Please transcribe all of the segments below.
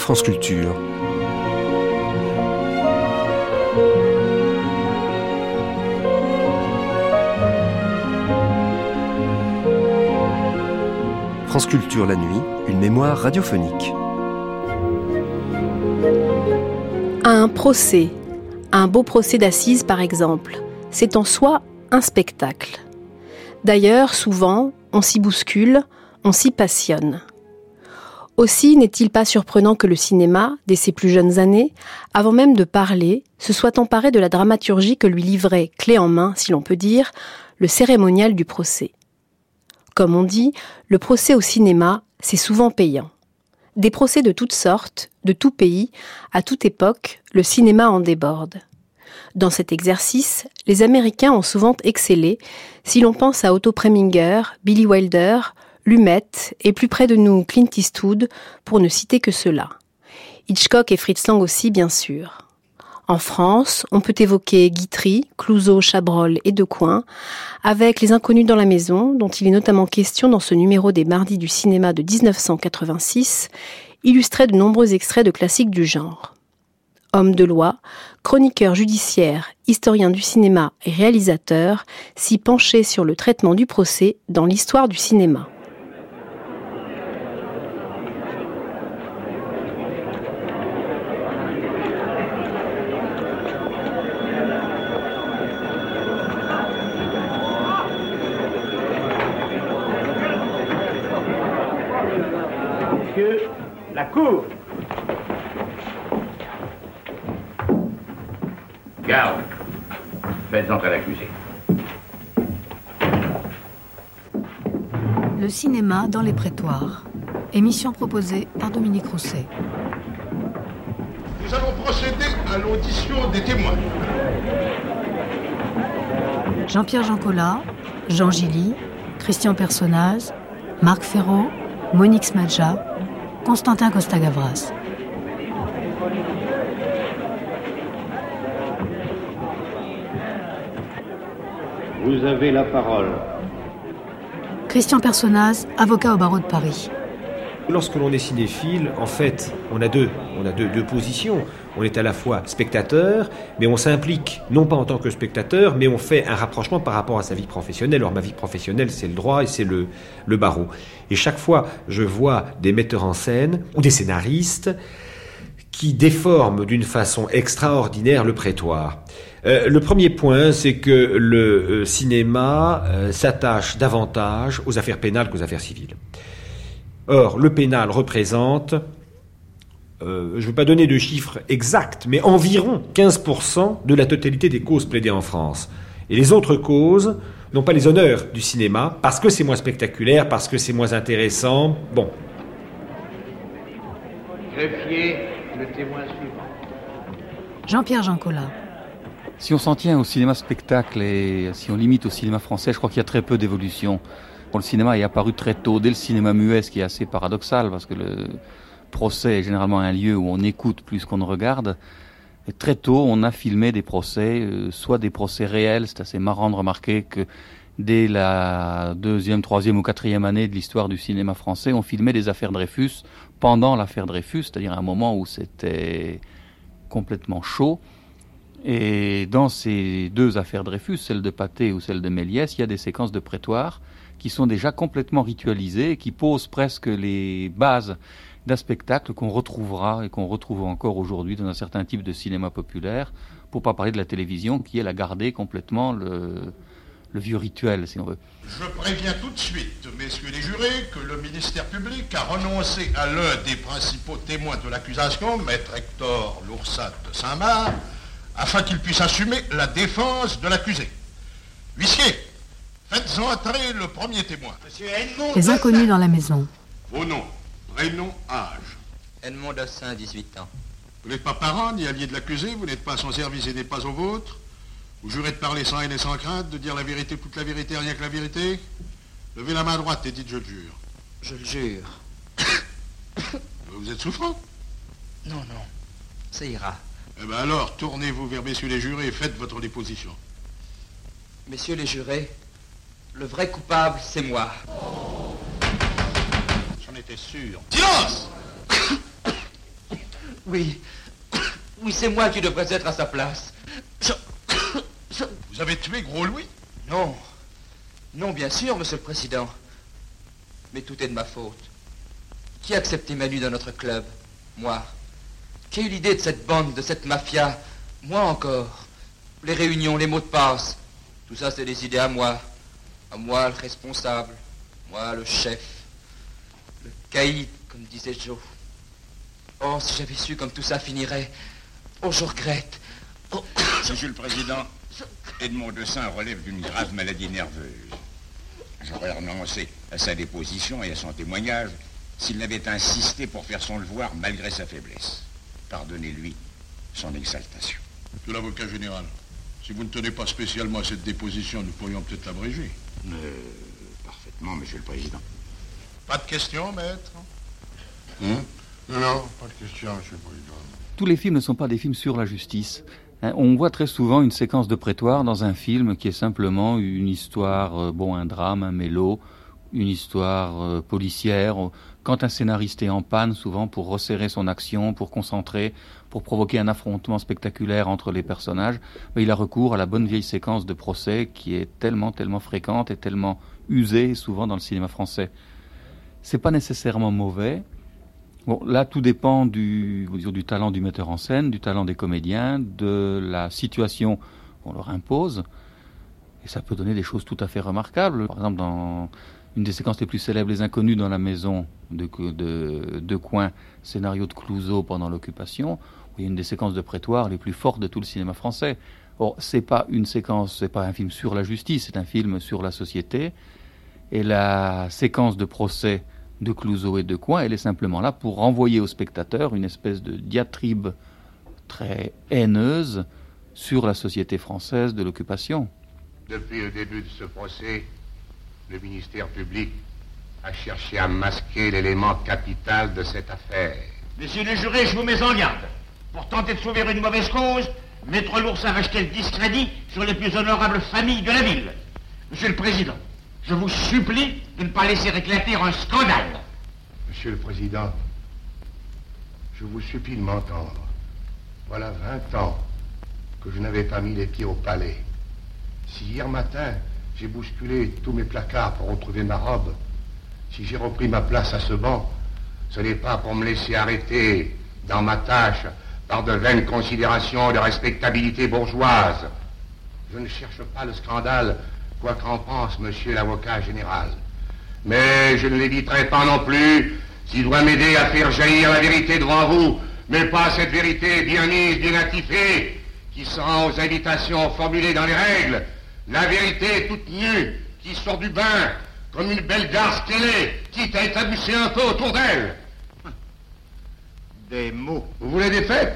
France Culture. France Culture la nuit, une mémoire radiophonique. Un procès, un beau procès d'assises par exemple, c'est en soi un spectacle. D'ailleurs, souvent, on s'y bouscule, on s'y passionne. Aussi n'est-il pas surprenant que le cinéma, dès ses plus jeunes années, avant même de parler, se soit emparé de la dramaturgie que lui livrait, clé en main, si l'on peut dire, le cérémonial du procès. Comme on dit, le procès au cinéma, c'est souvent payant. Des procès de toutes sortes, de tout pays, à toute époque, le cinéma en déborde. Dans cet exercice, les Américains ont souvent excellé, si l'on pense à Otto Preminger, Billy Wilder, Lumet et plus près de nous Clint Eastwood, pour ne citer que cela. Hitchcock et Fritz Lang aussi, bien sûr. En France, on peut évoquer Guitry, Clouseau, Chabrol et Decoing, avec Les Inconnus dans la maison, dont il est notamment question dans ce numéro des Mardis du cinéma de 1986, illustré de nombreux extraits de classiques du genre. Homme de loi, chroniqueur judiciaire, historien du cinéma et réalisateur, s'y penchait sur le traitement du procès dans l'histoire du cinéma. Cinéma dans les prétoires. Émission proposée par Dominique Rousset. Nous allons procéder à l'audition des témoins. Jean-Pierre Jancola, Jean Gilly, Christian Personnaz, Marc Ferraud, Monique Smadja, Constantin Costa-Gavras. Vous avez la parole. Christian Personnaz, avocat au barreau de Paris. Lorsque l'on est cinéphile, en fait, on a deux, positions. On est à la fois spectateur, mais on s'implique, non pas en tant que spectateur, mais on fait un rapprochement par rapport à sa vie professionnelle. Alors ma vie professionnelle, c'est le droit et c'est le, le barreau. Et chaque fois, je vois des metteurs en scène ou des scénaristes qui déforment d'une façon extraordinaire le prétoire. Euh, le premier point, c'est que le euh, cinéma euh, s'attache davantage aux affaires pénales qu'aux affaires civiles. Or, le pénal représente, je ne veux pas donner de chiffres exacts, mais environ 15% de la totalité des causes plaidées en France. Et les autres causes n'ont pas les honneurs du cinéma, parce que c'est moins spectaculaire, parce que c'est moins intéressant. Bon. Le témoin suivant. Jean-Pierre Jancola. Si on s'en tient au cinéma spectacle et si on limite au cinéma français, je crois qu'il y a très peu d'évolution. Bon, le cinéma est apparu très tôt, dès le cinéma muet, ce qui est assez paradoxal, parce que le procès est généralement un lieu où on écoute plus qu'on ne regarde. Et très tôt, on a filmé des procès, euh, soit des procès réels, c'est assez marrant de remarquer que dès la deuxième, troisième ou quatrième année de l'histoire du cinéma français, on filmait des affaires Dreyfus pendant l'affaire Dreyfus, c'est-à-dire un moment où c'était complètement chaud. Et dans ces deux affaires Dreyfus, celle de Pathé ou celle de Méliès, il y a des séquences de prétoire qui sont déjà complètement ritualisées et qui posent presque les bases d'un spectacle qu'on retrouvera et qu'on retrouve encore aujourd'hui dans un certain type de cinéma populaire, pour pas parler de la télévision qui, elle, a gardé complètement le, le vieux rituel, si on veut. Je préviens tout de suite, messieurs les jurés, que le ministère public a renoncé à l'un des principaux témoins de l'accusation, maître Hector Loursat de Saint-Marc, afin qu'il puisse assumer la défense de l'accusé. Huissier, faites entrer le premier témoin. Monsieur Edmond Les inconnus dans la maison. Vos noms, prénom, âge. Edmond Dassin, 18 ans. Vous n'êtes pas parent ni allié de l'accusé, vous n'êtes pas à son service et n'est pas au vôtre. Vous jurez de parler sans haine et sans crainte, de dire la vérité, toute la vérité, rien que la vérité. Levez la main droite et dites je le jure. Je le jure. Vous êtes souffrant Non, non. Ça ira. Eh bien alors, tournez-vous vers messieurs les jurés et faites votre déposition. Messieurs les jurés, le vrai coupable, c'est moi. J'en étais sûr. Silence Oui. Oui, c'est moi qui devrais être à sa place. Vous avez tué Gros Louis Non. Non, bien sûr, monsieur le président. Mais tout est de ma faute. Qui a accepté Manu dans notre club Moi. Qui a eu l'idée de cette bande, de cette mafia Moi encore. Les réunions, les mots de passe. Tout ça, c'est des idées à moi. À moi, le responsable. Moi, le chef. Le caïd, comme disait Joe. Oh, si j'avais su comme tout ça finirait. Oh, je regrette. Oh. Monsieur le Président, Edmond Dessin relève d'une grave maladie nerveuse. J'aurais renoncé à sa déposition et à son témoignage s'il n'avait insisté pour faire son devoir malgré sa faiblesse. Pardonnez-lui son exaltation. Monsieur l'avocat général, si vous ne tenez pas spécialement à cette déposition, nous pourrions peut-être l'abréger. Euh, parfaitement, Monsieur le Président. Pas de questions, maître? Hein? Non, non, pas de questions, Monsieur le Président. Tous les films ne sont pas des films sur la justice. Hein, on voit très souvent une séquence de prétoire dans un film qui est simplement une histoire, euh, bon, un drame, un mélo, une histoire euh, policière. Quand un scénariste est en panne, souvent pour resserrer son action, pour concentrer, pour provoquer un affrontement spectaculaire entre les personnages, ben, il a recours à la bonne vieille séquence de procès qui est tellement, tellement fréquente et tellement usée souvent dans le cinéma français. C'est pas nécessairement mauvais. Là, tout dépend du, talent du metteur en scène, du talent des comédiens, de la situation qu'on leur impose. Et ça peut donner des choses tout à fait remarquables. Par exemple, dans une des séquences les plus célèbres, Les Inconnus dans la maison de, de, de scénario de Clouseau pendant l'occupation, où il y a une des séquences de prétoire les plus fortes de tout le cinéma français. Or, c'est pas une séquence, c'est pas un film sur la justice, c'est un film sur la société. Et la séquence de procès de Clouseau et de Coin, elle est simplement là pour renvoyer au spectateur une espèce de diatribe très haineuse sur la société française de l'occupation. Depuis le début de ce procès, le ministère public a cherché à masquer l'élément capital de cette affaire. Messieurs les jurés, je vous mets en garde. Pour tenter de sauver une mauvaise cause, Maître Loursin va jeter le discrédit sur les plus honorables familles de la ville. Monsieur le Président, je vous supplie de ne pas laisser éclater un scandale. Monsieur le Président, je vous supplie de m'entendre. Voilà 20 ans que je n'avais pas mis les pieds au palais. Si hier matin, j'ai bousculé tous mes placards pour retrouver ma robe, si j'ai repris ma place à ce banc, ce n'est pas pour me laisser arrêter dans ma tâche par de vaines considérations de respectabilité bourgeoise. Je ne cherche pas le scandale, quoi qu'en pense monsieur l'avocat général. Mais je ne l'éviterai pas non plus s'il doit m'aider à faire jaillir la vérité devant vous, mais pas cette vérité bien mise, bien attifée, qui se rend aux invitations formulées dans les règles, la vérité toute nue, qui sort du bain, comme une belle garce qu'elle est, quitte à établisser un peu autour d'elle. Des mots. Vous voulez des faits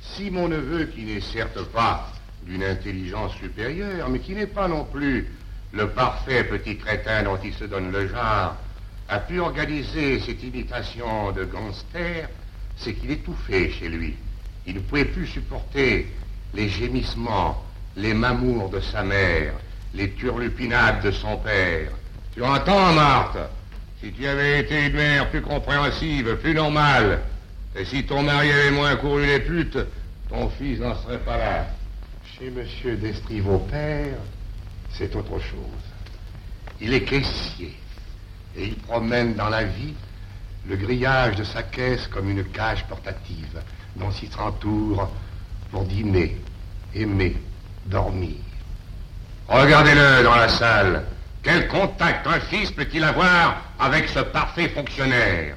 Si mon neveu, qui n'est certes pas d'une intelligence supérieure, mais qui n'est pas non plus le parfait petit crétin dont il se donne le genre, a pu organiser cette imitation de gangster, c'est qu'il étouffait chez lui. Il ne pouvait plus supporter les gémissements, les mamours de sa mère, les turlupinades de son père. Tu entends, Marthe? Si tu avais été une mère plus compréhensive, plus normale, et si ton mari avait moins couru les putes, ton fils n'en serait pas là. Chez Monsieur Destriveau père, c'est autre chose. Il est caissier et il promène dans la vie le grillage de sa caisse comme une cage portative dont s'il s'entoure pour dîner, aimer, dormir. Regardez-le dans la salle. Quel contact un fils peut-il avoir avec ce parfait fonctionnaire?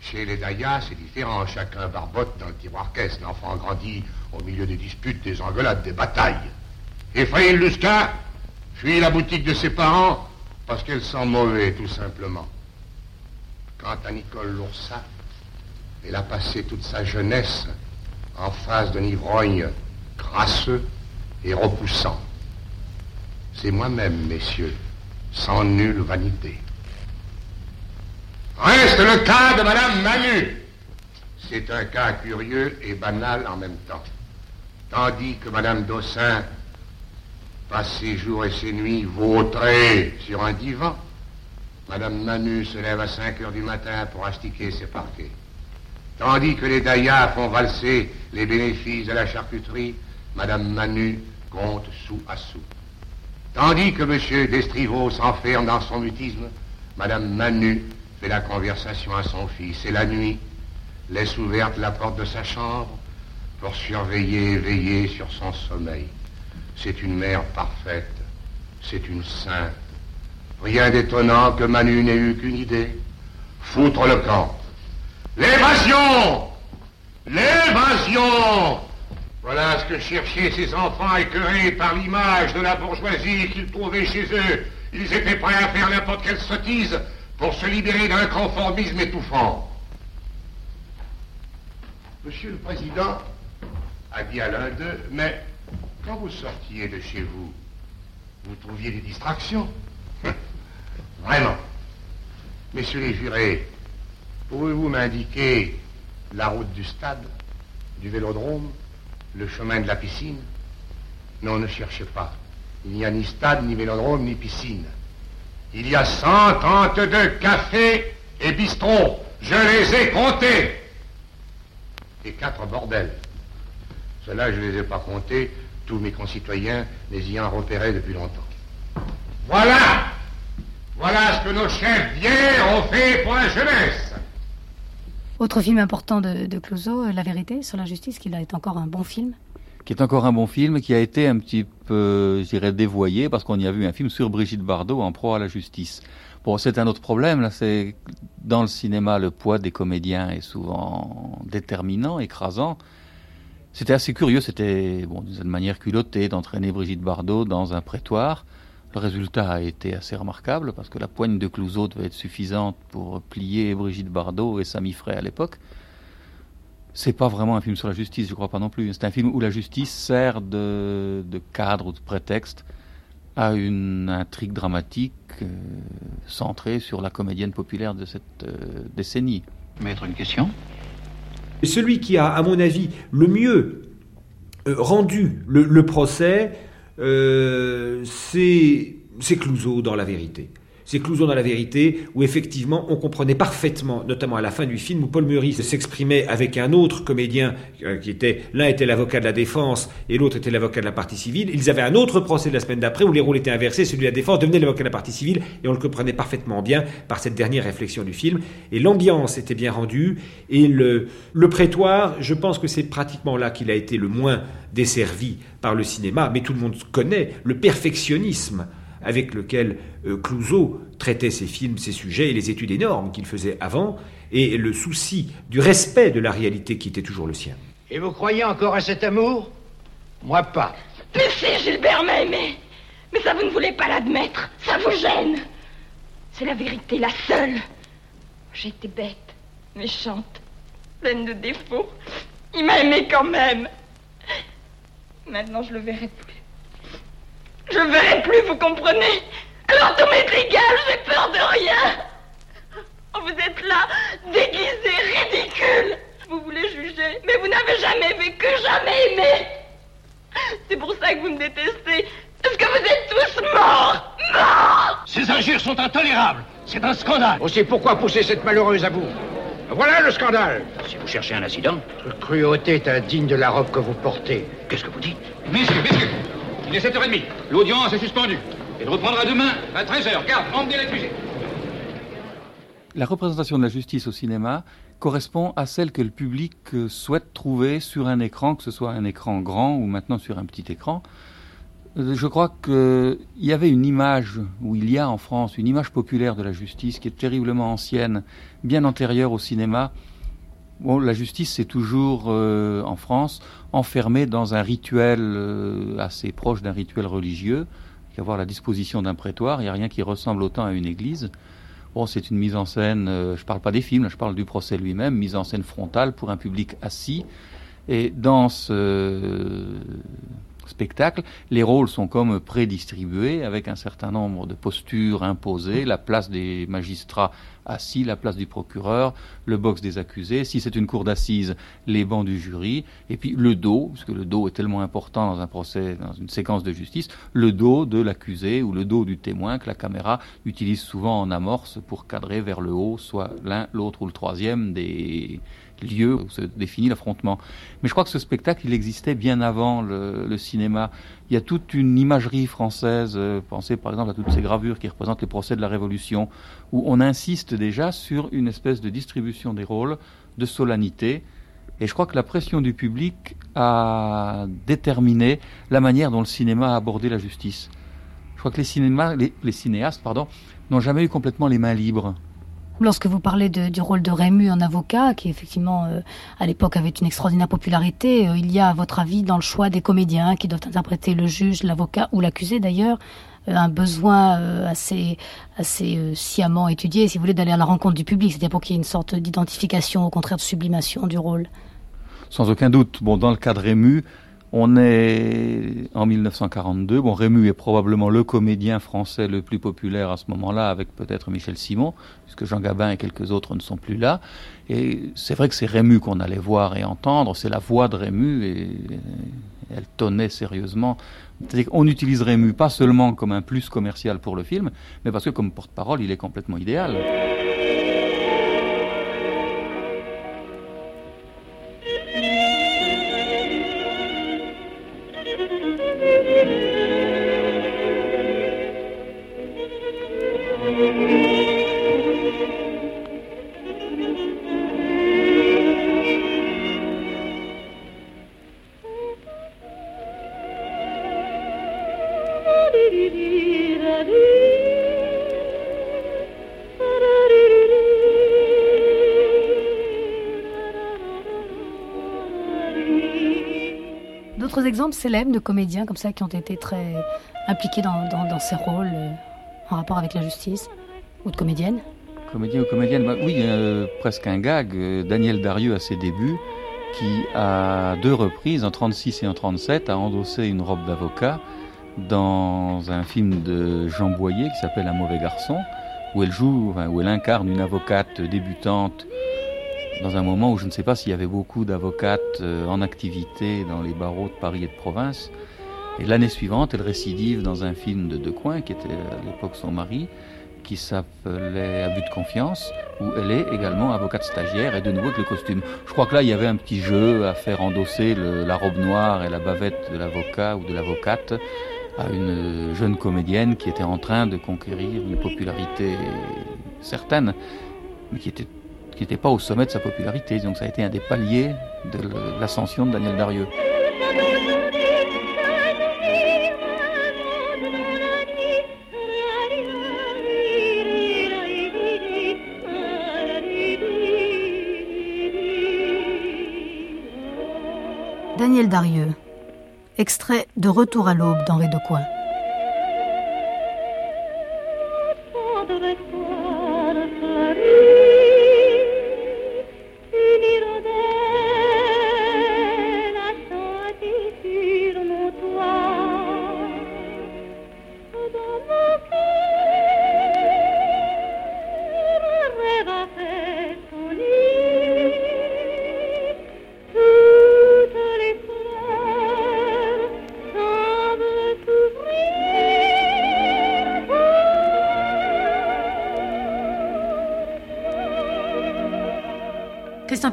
Chez les Dayas, c'est différent. Chacun barbote dans le tiroir caisse. L'enfant grandit au milieu des disputes, des engueulades, des batailles. Ephraim Lusca fuit la boutique de ses parents parce qu'elle sent mauvais, tout simplement. Quant à Nicole Loursa, elle a passé toute sa jeunesse en face d'un ivrogne crasseux et repoussant. C'est moi-même, messieurs, sans nulle vanité. Reste le cas de Madame Manu. C'est un cas curieux et banal en même temps. Tandis que Madame Dossin passe ses jours et ses nuits vautrée sur un divan, Madame Manu se lève à 5 heures du matin pour astiquer ses parquets. Tandis que les Dayas font valser les bénéfices de la charcuterie, Madame Manu compte sou à sou. Tandis que M. Destriveau s'enferme dans son mutisme, Madame Manu fait la conversation à son fils et la nuit laisse ouverte la porte de sa chambre pour surveiller et veiller sur son sommeil. C'est une mère parfaite, c'est une sainte. Rien d'étonnant que Manu n'ait eu qu'une idée, foutre le camp. L'évasion L'évasion Voilà ce que cherchaient ces enfants écœurés par l'image de la bourgeoisie qu'ils trouvaient chez eux. Ils étaient prêts à faire n'importe quelle sottise pour se libérer d'un conformisme étouffant. Monsieur le Président a dit à l'un d'eux, mais quand vous sortiez de chez vous, vous trouviez des distractions Vraiment. Messieurs les jurés, pouvez-vous m'indiquer la route du stade, du vélodrome, le chemin de la piscine? Non, ne cherchez pas. Il n'y a ni stade, ni vélodrome, ni piscine. Il y a 132 cafés et bistrots. Je les ai comptés. Et quatre bordels. Cela, je ne les ai pas comptés. Tous mes concitoyens les ayant repérés depuis longtemps. Voilà Voilà ce que nos chefs vieux ont fait pour la jeunesse Autre film important de, de Clouseau, La vérité sur la justice, qui est encore un bon film qui est encore un bon film, qui a été un petit peu, je dirais, dévoyé, parce qu'on y a vu un film sur Brigitte Bardot en proie à la justice. Bon, c'est un autre problème, là, c'est dans le cinéma, le poids des comédiens est souvent déterminant, écrasant. C'était assez curieux, c'était, bon, d'une manière culottée d'entraîner Brigitte Bardot dans un prétoire. Le résultat a été assez remarquable, parce que la poigne de Clouseau devait être suffisante pour plier Brigitte Bardot et Samy Frey à l'époque c'est pas vraiment un film sur la justice, je crois pas non plus. C'est un film où la justice sert de, cadre ou de prétexte à une intrigue dramatique euh, centrée sur la comédienne populaire de cette euh, décennie. Maître, une question? Celui qui a, à mon avis, le mieux euh, rendu le, procès, c'est Clouseau dans La Vérité c'est Clouseau dans la vérité, où effectivement on comprenait parfaitement, notamment à la fin du film, où Paul Meurice s'exprimait avec un autre comédien, euh, qui était, l'un était l'avocat de la défense et l'autre était l'avocat de la partie civile. Ils avaient un autre procès de la semaine d'après où les rôles étaient inversés, celui de la défense devenait l'avocat de la partie civile, et on le comprenait parfaitement bien par cette dernière réflexion du film. Et l'ambiance était bien rendue, et le, le prétoire, je pense que c'est pratiquement là qu'il a été le moins desservi par le cinéma, mais tout le monde connaît le perfectionnisme avec lequel euh, Clouseau traitait ses films, ses sujets et les études énormes qu'il faisait avant, et le souci du respect de la réalité qui était toujours le sien. Et vous croyez encore à cet amour? Moi pas. Mais si, Gilbert m'a aimé. Mais ça, vous ne voulez pas l'admettre. Ça vous gêne. C'est la vérité, la seule. J'ai été bête, méchante, pleine de défauts. Il m'a aimé quand même. Maintenant, je le verrai plus. Je ne verrai plus, vous comprenez Alors tout m'est égal, j'ai peur de rien. Vous êtes là, déguisé, ridicule. Vous voulez juger, mais vous n'avez jamais vécu, jamais aimé. C'est pour ça que vous me détestez. Parce que vous êtes tous morts. Morts Ces injures sont intolérables. C'est un scandale. Aussi, pourquoi pousser cette malheureuse à bout? Voilà le scandale. Si vous cherchez un incident. Votre cruauté est indigne de la robe que vous portez. Qu'est-ce que vous dites? Messieurs, messieurs, il est 7h30. L'audience est suspendue. Elle reprendra demain à 13h. Garde, emmenez l'accusé. La représentation de la justice au cinéma correspond à celle que le public euh, souhaite trouver sur un écran, que ce soit un écran grand ou maintenant sur un petit écran. Euh, je crois qu'il y avait une image, ou il y a en France, une image populaire de la justice qui est terriblement ancienne, bien antérieure au cinéma, Bon, la justice, c'est toujours, euh, en France, enfermée dans un rituel euh, assez proche d'un rituel religieux, avoir la disposition d'un prétoire. Il n'y a rien qui ressemble autant à une église. Bon, c'est une mise en scène, euh, je ne parle pas des films, je parle du procès lui-même, mise en scène frontale pour un public assis. Et dans ce spectacle, les rôles sont comme prédistribués avec un certain nombre de postures imposées. La place des magistrats assis, la place du procureur, le box des accusés, si c'est une cour d'assises, les bancs du jury, et puis le dos, parce le dos est tellement important dans un procès, dans une séquence de justice, le dos de l'accusé ou le dos du témoin que la caméra utilise souvent en amorce pour cadrer vers le haut, soit l'un, l'autre ou le troisième des lieux où se définit l'affrontement. Mais je crois que ce spectacle, il existait bien avant le, cinéma. Il y a toute une imagerie française, euh, pensez par exemple à toutes ces gravures qui représentent les procès de la Révolution, où on insiste déjà sur une espèce de distribution des rôles, de solennité. Et je crois que la pression du public a déterminé la manière dont le cinéma a abordé la justice. Je crois que les, les cinéastes n'ont jamais eu complètement les mains libres. Lorsque vous parlez du rôle de Rému en avocat, qui effectivement euh, à l'époque avait une extraordinaire popularité, euh, il y a à votre avis dans le choix des comédiens qui doivent interpréter le juge, l'avocat ou l'accusé d'ailleurs, euh, un besoin assez, assez sciemment étudié, si vous voulez, d'aller à la rencontre du public, c'était pour qu'il y ait une sorte d'identification, au contraire de sublimation du rôle. Sans aucun doute. Bon, dans le cas de Rému, on est en 1942. Bon, Rému est probablement le comédien français le plus populaire à ce moment-là, avec peut-être Michel Simon, puisque Jean Gabin et quelques autres ne sont plus là. Et c'est vrai que c'est Rému qu'on allait voir et entendre. C'est la voix de Rému et elle tonnait sérieusement. On utilise Rému pas seulement comme un plus commercial pour le film, mais parce que comme porte-parole, il est complètement idéal. Exemples célèbres de comédiens comme ça qui ont été très impliqués dans, ces rôles euh, en rapport avec la justice ou de comédiennes Comédien ou comédienne bah, Oui, euh, presque un gag. Euh, Daniel Darieux à ses débuts, qui à deux reprises, en 36 et en 37, a endossé une robe d'avocat dans un film de Jean Boyer qui s'appelle Un mauvais garçon, où elle joue, où elle incarne une avocate débutante dans un moment où je ne sais pas s'il y avait beaucoup d'avocates euh, en activité dans les barreaux de Paris et de province. Et l'année suivante, elle récidive dans un film de Decoing, qui était à l'époque son mari, qui s'appelait Abus de confiance, où elle est également avocate stagiaire et de nouveau avec le costume. Je crois que là, il y avait un petit jeu à faire endosser la robe noire et la bavette de l'avocat ou de l'avocate à une jeune comédienne qui était en train de conquérir une popularité certaine, mais qui était qui n'était pas au sommet de sa popularité. Donc ça a été un des paliers de l'ascension de Daniel Darieux. Daniel Darieux, extrait de Retour à l'aube d'Henri Decoing.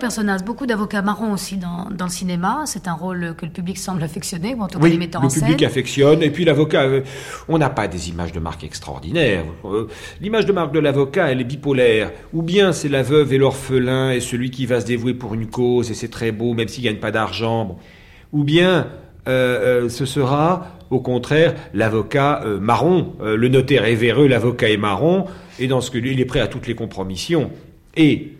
Personnage, beaucoup d'avocats marrons aussi dans, dans le cinéma. C'est un rôle que le public semble affectionner, ou en tout cas les metteurs en scène. Le public affectionne, et puis l'avocat, euh, on n'a pas des images de marque extraordinaires. Euh, l'image de marque de l'avocat, elle est bipolaire. Ou bien c'est la veuve et l'orphelin, et celui qui va se dévouer pour une cause, et c'est très beau, même s'il gagne pas d'argent. Ou bien euh, ce sera, au contraire, l'avocat marron. le notaire est véreux, l'avocat est marron, et dans ce que lui, il est prêt à toutes les compromissions. Et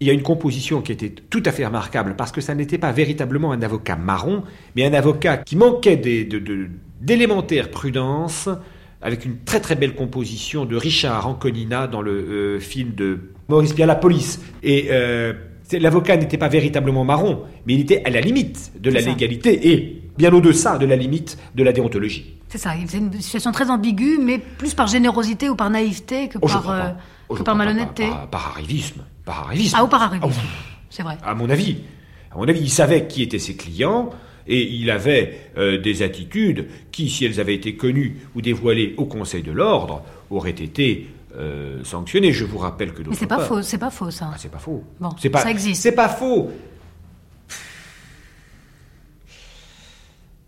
il y a une composition qui était tout à fait remarquable parce que ça n'était pas véritablement un avocat marron, mais un avocat qui manquait d'élémentaire prudence, avec une très très belle composition de Richard Anconina dans le euh, film de Maurice Pierre, La Police. Et euh, L'avocat n'était pas véritablement marron, mais il était à la limite de la ça. légalité et bien au-deçà de la limite de la déontologie. C'est ça, c'est une situation très ambiguë, mais plus par générosité ou par naïveté que Oh, par, euh, que je par crois pas, malhonnêteté. Par, par arrivisme. Par arrivisme. Ah, ou par arrivisme. C'est vrai. À mon avis. À mon avis, il savait qui étaient ses clients et il avait euh, des attitudes qui, si elles avaient été connues ou dévoilées au Conseil de l'ordre, auraient été euh, sanctionnées. Je vous rappelle que Mais c'est pas faux, c'est pas faux ça. Ah, c'est pas faux. Bon, C'est pas, ça existe. C'est pas faux.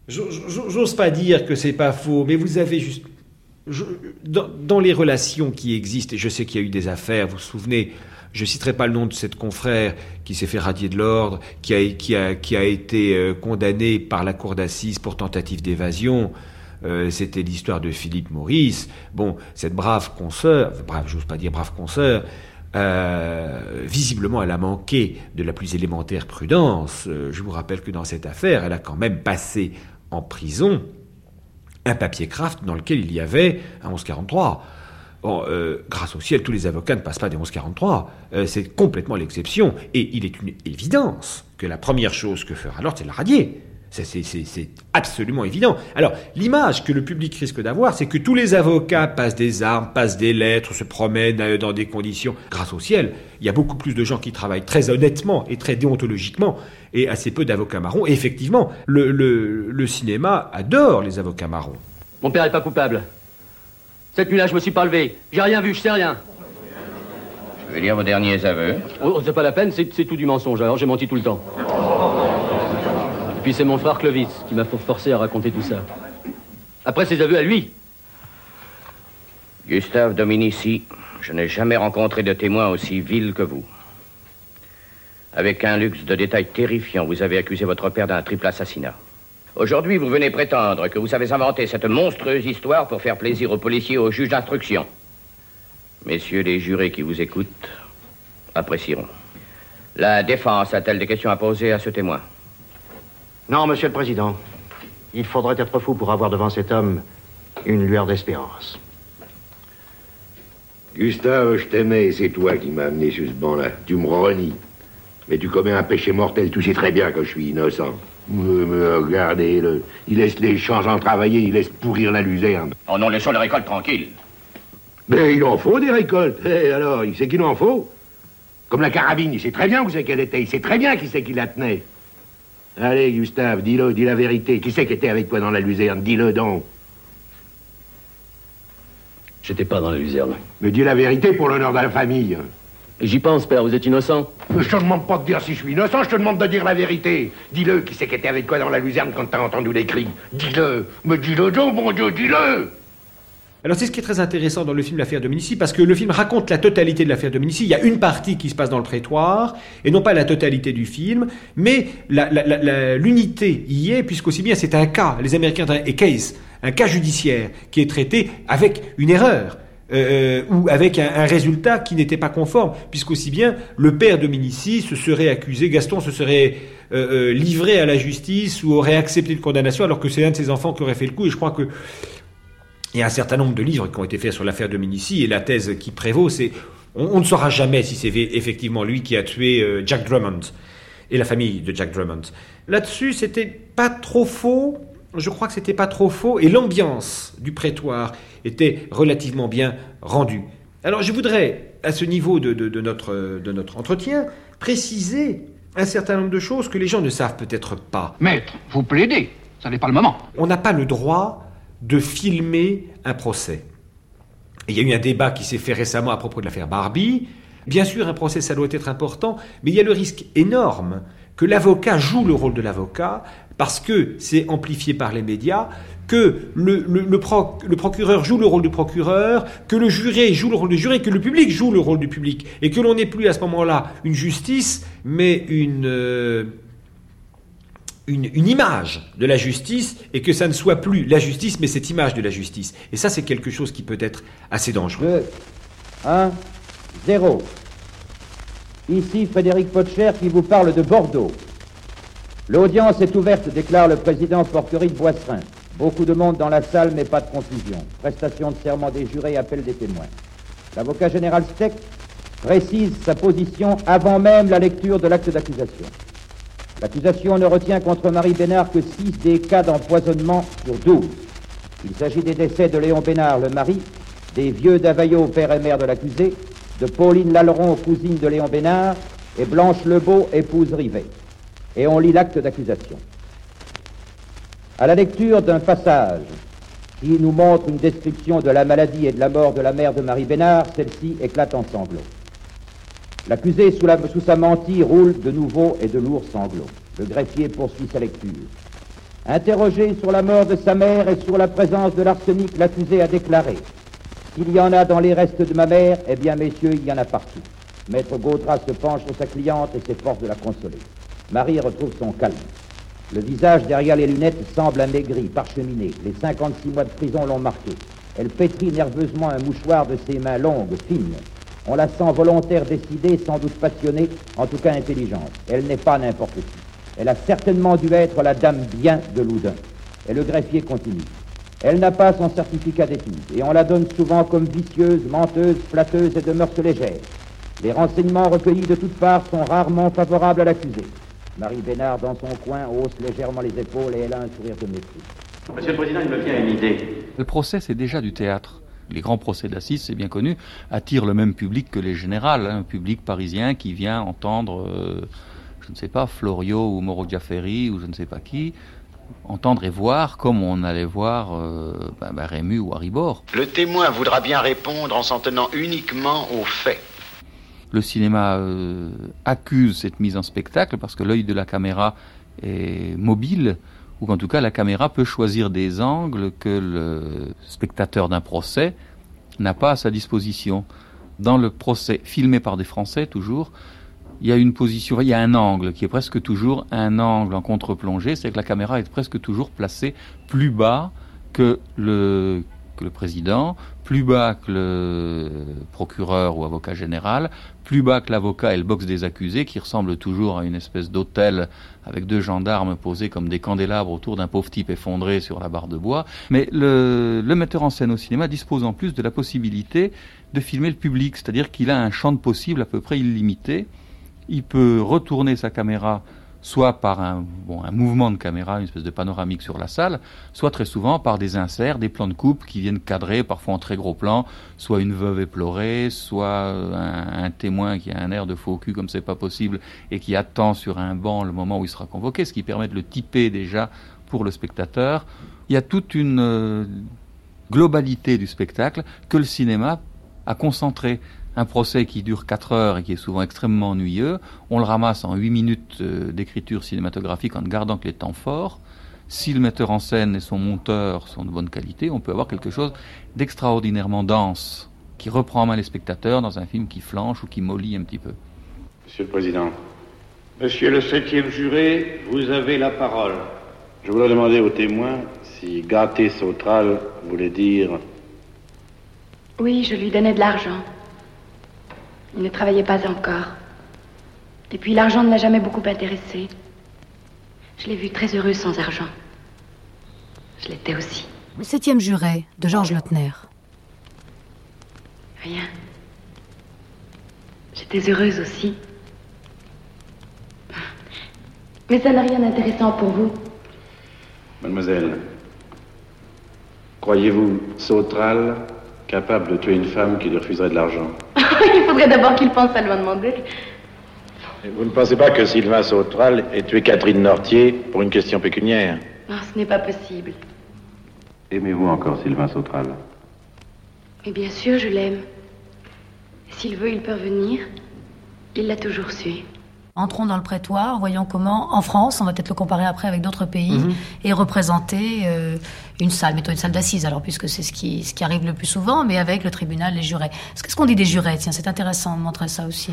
J'ose pas dire que c'est pas faux, mais vous avez juste. je- dans, dans les relations qui existent, et je sais qu'il y a eu des affaires, vous vous souvenez, je citerai pas le nom de cette confrère qui s'est fait radier de l'ordre, qui a, été euh, condamné par la cour d'assises pour tentative d'évasion. Euh, C'était l'histoire de Philippe Maurice. Bon, cette brave consoeur, brave, j'ose pas dire brave consoeur, euh, visiblement, elle a manqué de la plus élémentaire prudence. Je vous rappelle que dans cette affaire, elle a quand même passé en prison un papier craft dans lequel il y avait un 1143. Euh, grâce au ciel, tous les avocats ne passent pas des 1143. Euh, c'est complètement l'exception. Et il est une évidence que la première chose que fera l'ordre, c'est la radier. C'est- absolument évident. Alors, l'image que le public risque d'avoir, c'est que tous les avocats passent des armes, passent des lettres, se promènent euh, dans des conditions. Grâce au ciel, il y a beaucoup plus de gens qui travaillent très honnêtement et très déontologiquement, et assez peu d'avocats marrons. Et effectivement, le, cinéma adore les avocats marrons. Mon père est pas coupable. Cette nuit-là, je me suis pas levé. J'ai rien vu, je sais rien. Je vais lire vos derniers aveux. Oh, c'est pas la peine, c'est c'est tout du mensonge, alors j'ai menti tout le temps. Et puis c'est mon frère Clovis qui m'a forcé à raconter tout ça. Après ses aveux à lui. Gustave Dominici, je n'ai jamais rencontré de témoin aussi vil que vous. Avec un luxe de détails terrifiant, vous avez accusé votre père d'un triple assassinat. Aujourd'hui, vous venez prétendre que vous avez inventé cette monstrueuse histoire pour faire plaisir aux policiers et aux juges d'instruction. Messieurs les jurés qui vous écoutent apprécieront. La défense a-t-elle des questions à poser à ce témoin? Non, Monsieur le Président. Il faudrait être fou pour avoir devant cet homme une lueur d'espérance. Gustave, je t'aimais et c'est toi qui m'as amené sur ce banc-là. Tu me renies. Mais tu commets un péché mortel, tu sais très bien que je suis innocent. Mais, mais regardez-le. Il laisse les changeants travailler, il laisse pourrir la luzerne. Oh non, laissons la récolte tranquille. Mais il en faut des récoltes. Eh, alors, il sait qu'il en faut. Comme la carabine, il sait très bien où c'est qu'elle était. Il sait très bien qui c'est qui la tenait. Allez, Gustave, dis-le, dis la vérité. Qui c'est qui était avec toi dans la luzerne? Dis-le donc. J'étais pas dans la luzerne. Mais dis la vérité pour l'honneur de la famille. J'y pense, père, vous êtes innocent. Je te demande pas de dire si je suis innocent, je te demande de dire la vérité. Dis-le, qui c'est qui était avec toi dans la luzerne quand t'as entendu les cris Dis-le. Mais dis-le donc, mon Dieu, dis-le Alors c'est ce qui est très intéressant dans le film L'affaire Dominici, parce que le film raconte la totalité de l'affaire Dominici. Il y a une partie qui se passe dans le prétoire, et non pas la totalité du film, mais l'unité y est, puisqu'aussi bien c'est un cas, les Américains a case, un cas judiciaire qui est traité avec une erreur. Euh, ou avec un, résultat qui n'était pas conforme, puisqu'aussi bien le père Dominici se serait accusé, Gaston se serait euh, euh, livré à la justice ou aurait accepté une condamnation, alors que c'est un de ses enfants qui aurait fait le coup, et je crois que il y a un certain nombre de livres qui ont été faits sur l'affaire Dominici et la thèse qui prévaut, c'est on, ne saura jamais si c'est effectivement lui qui a tué euh, Jack Drummond et la famille de Jack Drummond. Là-dessus, c'était pas trop faux. Je crois que c'était pas trop faux et l'ambiance du prétoire était relativement bien rendue. Alors, je voudrais, à ce niveau de, de- de notre, de notre entretien, préciser un certain nombre de choses que les gens ne savent peut-être pas. Maître, vous plaidez. Ça n'est pas le moment. On n'a pas le droit de filmer un procès. Et il y a eu un débat qui s'est fait récemment à propos de l'affaire Barbie. Bien sûr, un procès, ça doit être important, mais il y a le risque énorme que l'avocat joue le rôle de l'avocat, parce que c'est amplifié par les médias, que le, le- le proc- le procureur joue le rôle du procureur, que le juré joue le rôle du juré, que le public joue le rôle du public, et que l'on n'ait plus à ce moment-là une justice, mais une... euh, une, une image de la justice et que ça ne soit plus la justice, mais cette image de la justice. Et ça, c'est quelque chose qui peut être assez dangereux. 1, 0. Ici Frédéric Potcher qui vous parle de Bordeaux. L'audience est ouverte, déclare le président Porquerie de Boisserin. Beaucoup de monde dans la salle, mais pas de confusion. Prestation de serment des jurés, appel des témoins. L'avocat général Steck précise sa position avant même la lecture de l'acte d'accusation. L'accusation ne retient contre Marie Bénard que 6 des cas d'empoisonnement sur 12. Il s'agit des décès de Léon Bénard, le mari, des vieux Davaillot, père et mère de l'accusé, de Pauline Laleron, cousine de Léon Bénard, et Blanche Lebeau, épouse Rivet. Et on lit l'acte d'accusation. À la lecture d'un passage qui nous montre une description de la maladie et de la mort de la mère de Marie Bénard, celle-ci éclate en sanglots. L'accusé sous, sa mantille roule de nouveaux et de lourds sanglots. Le greffier poursuit sa lecture. Interrogé sur la mort de sa mère et sur la présence de l'arsenic, l'accusé a déclaré S'il y en a dans les restes de ma mère, eh bien, messieurs, il y en a partout. Maître Gaudras se penche sur sa cliente et s'efforce de la consoler. Marie retrouve son calme. Le visage derrière les lunettes semble amaigri, parcheminé. Les 56 mois de prison l'ont marqué. Elle pétrit nerveusement un mouchoir de ses mains longues, fines. On la sent volontaire, décidée, sans doute passionnée, en tout cas intelligente. Elle n'est pas n'importe qui. Elle a certainement dû être la dame bien de Loudun. Et le greffier continue. Elle n'a pas son certificat d'études, et on la donne souvent comme vicieuse, menteuse, flatteuse et de mœurs légères. Les renseignements recueillis de toutes parts sont rarement favorables à l'accusé. Marie Bénard, dans son coin, hausse légèrement les épaules et elle a un sourire de mépris. Monsieur le Président, il me vient une idée. Le procès, c'est déjà du théâtre. Les grands procès d'assises, c'est bien connu, attirent le même public que les générales, hein, un public parisien qui vient entendre, euh, je ne sais pas, Florio ou Moro Giaferi ou je ne sais pas qui, entendre et voir comme on allait voir euh, ben, ben Rému ou Haribor. Le témoin voudra bien répondre en s'en tenant uniquement aux faits le cinéma euh, accuse cette mise en spectacle parce que l'œil de la caméra est mobile, ou qu'en tout cas la caméra peut choisir des angles que le spectateur d'un procès n'a pas à sa disposition. Dans le procès filmé par des Français toujours, il y a une position, il y a un angle qui est presque toujours un angle en contre-plongée, c'est que la caméra est presque toujours placée plus bas que le président, plus bas que le procureur ou avocat général, plus bas que l'avocat et le box des accusés, qui ressemble toujours à une espèce d'hôtel avec deux gendarmes posés comme des candélabres autour d'un pauvre type effondré sur la barre de bois. Mais le, le metteur en scène au cinéma dispose en plus de la possibilité de filmer le public, c'est-à-dire qu'il a un champ de possible à peu près illimité. Il peut retourner sa caméra soit par un, bon, un mouvement de caméra, une espèce de panoramique sur la salle, soit très souvent par des inserts, des plans de coupe qui viennent cadrer, parfois en très gros plan, soit une veuve éplorée, soit un, témoin qui a un air de faux cul comme c'est pas possible et qui attend sur un banc le moment où il sera convoqué, ce qui permet de le typer déjà pour le spectateur. Il y a toute une euh, globalité du spectacle que le cinéma a concentré un procès qui dure 4 heures et qui est souvent extrêmement ennuyeux, on le ramasse en 8 minutes euh, d'écriture cinématographique en gardant que les temps forts. Si le metteur en scène et son monteur sont de bonne qualité, on peut avoir quelque chose d'extraordinairement dense, qui reprend en main les spectateurs dans un film qui flanche ou qui mollit un petit peu. Monsieur le Président. Monsieur le septième juré, vous avez la parole. Je voudrais demander aux témoins si gâter Sautral voulait dire... Oui, je lui donnais de l'argent. Il ne travaillait pas encore. Et puis l'argent ne m'a jamais beaucoup intéressé. Je l'ai vu très heureux sans argent. Je l'étais aussi. Le septième juré de Georges Lautner. Rien. J'étais heureuse aussi. Mais ça n'a rien d'intéressant pour vous. Mademoiselle, croyez-vous Sautral capable de tuer une femme qui lui refuserait de l'argent? Il faudrait d'abord qu'il pense à lui en demander. Vous ne pensez pas que Sylvain Sautral ait tué Catherine Nortier pour une question pécuniaire? Non, ce n'est pas possible. Aimez-vous encore Sylvain Sautral Mais bien sûr, je l'aime. S'il veut, il peut revenir. Il l'a toujours su. Entrons dans le prétoire, voyons comment, en France, on va peut-être le comparer après avec d'autres pays, Mhm. et représenter euh, une salle, mettons une salle d'assises, alors puisque c'est ce qui, ce qui arrive le plus souvent, mais avec le tribunal, les jurés. Qu'est-ce qu'on dit des jurés Tiens, c'est intéressant de montrer ça aussi.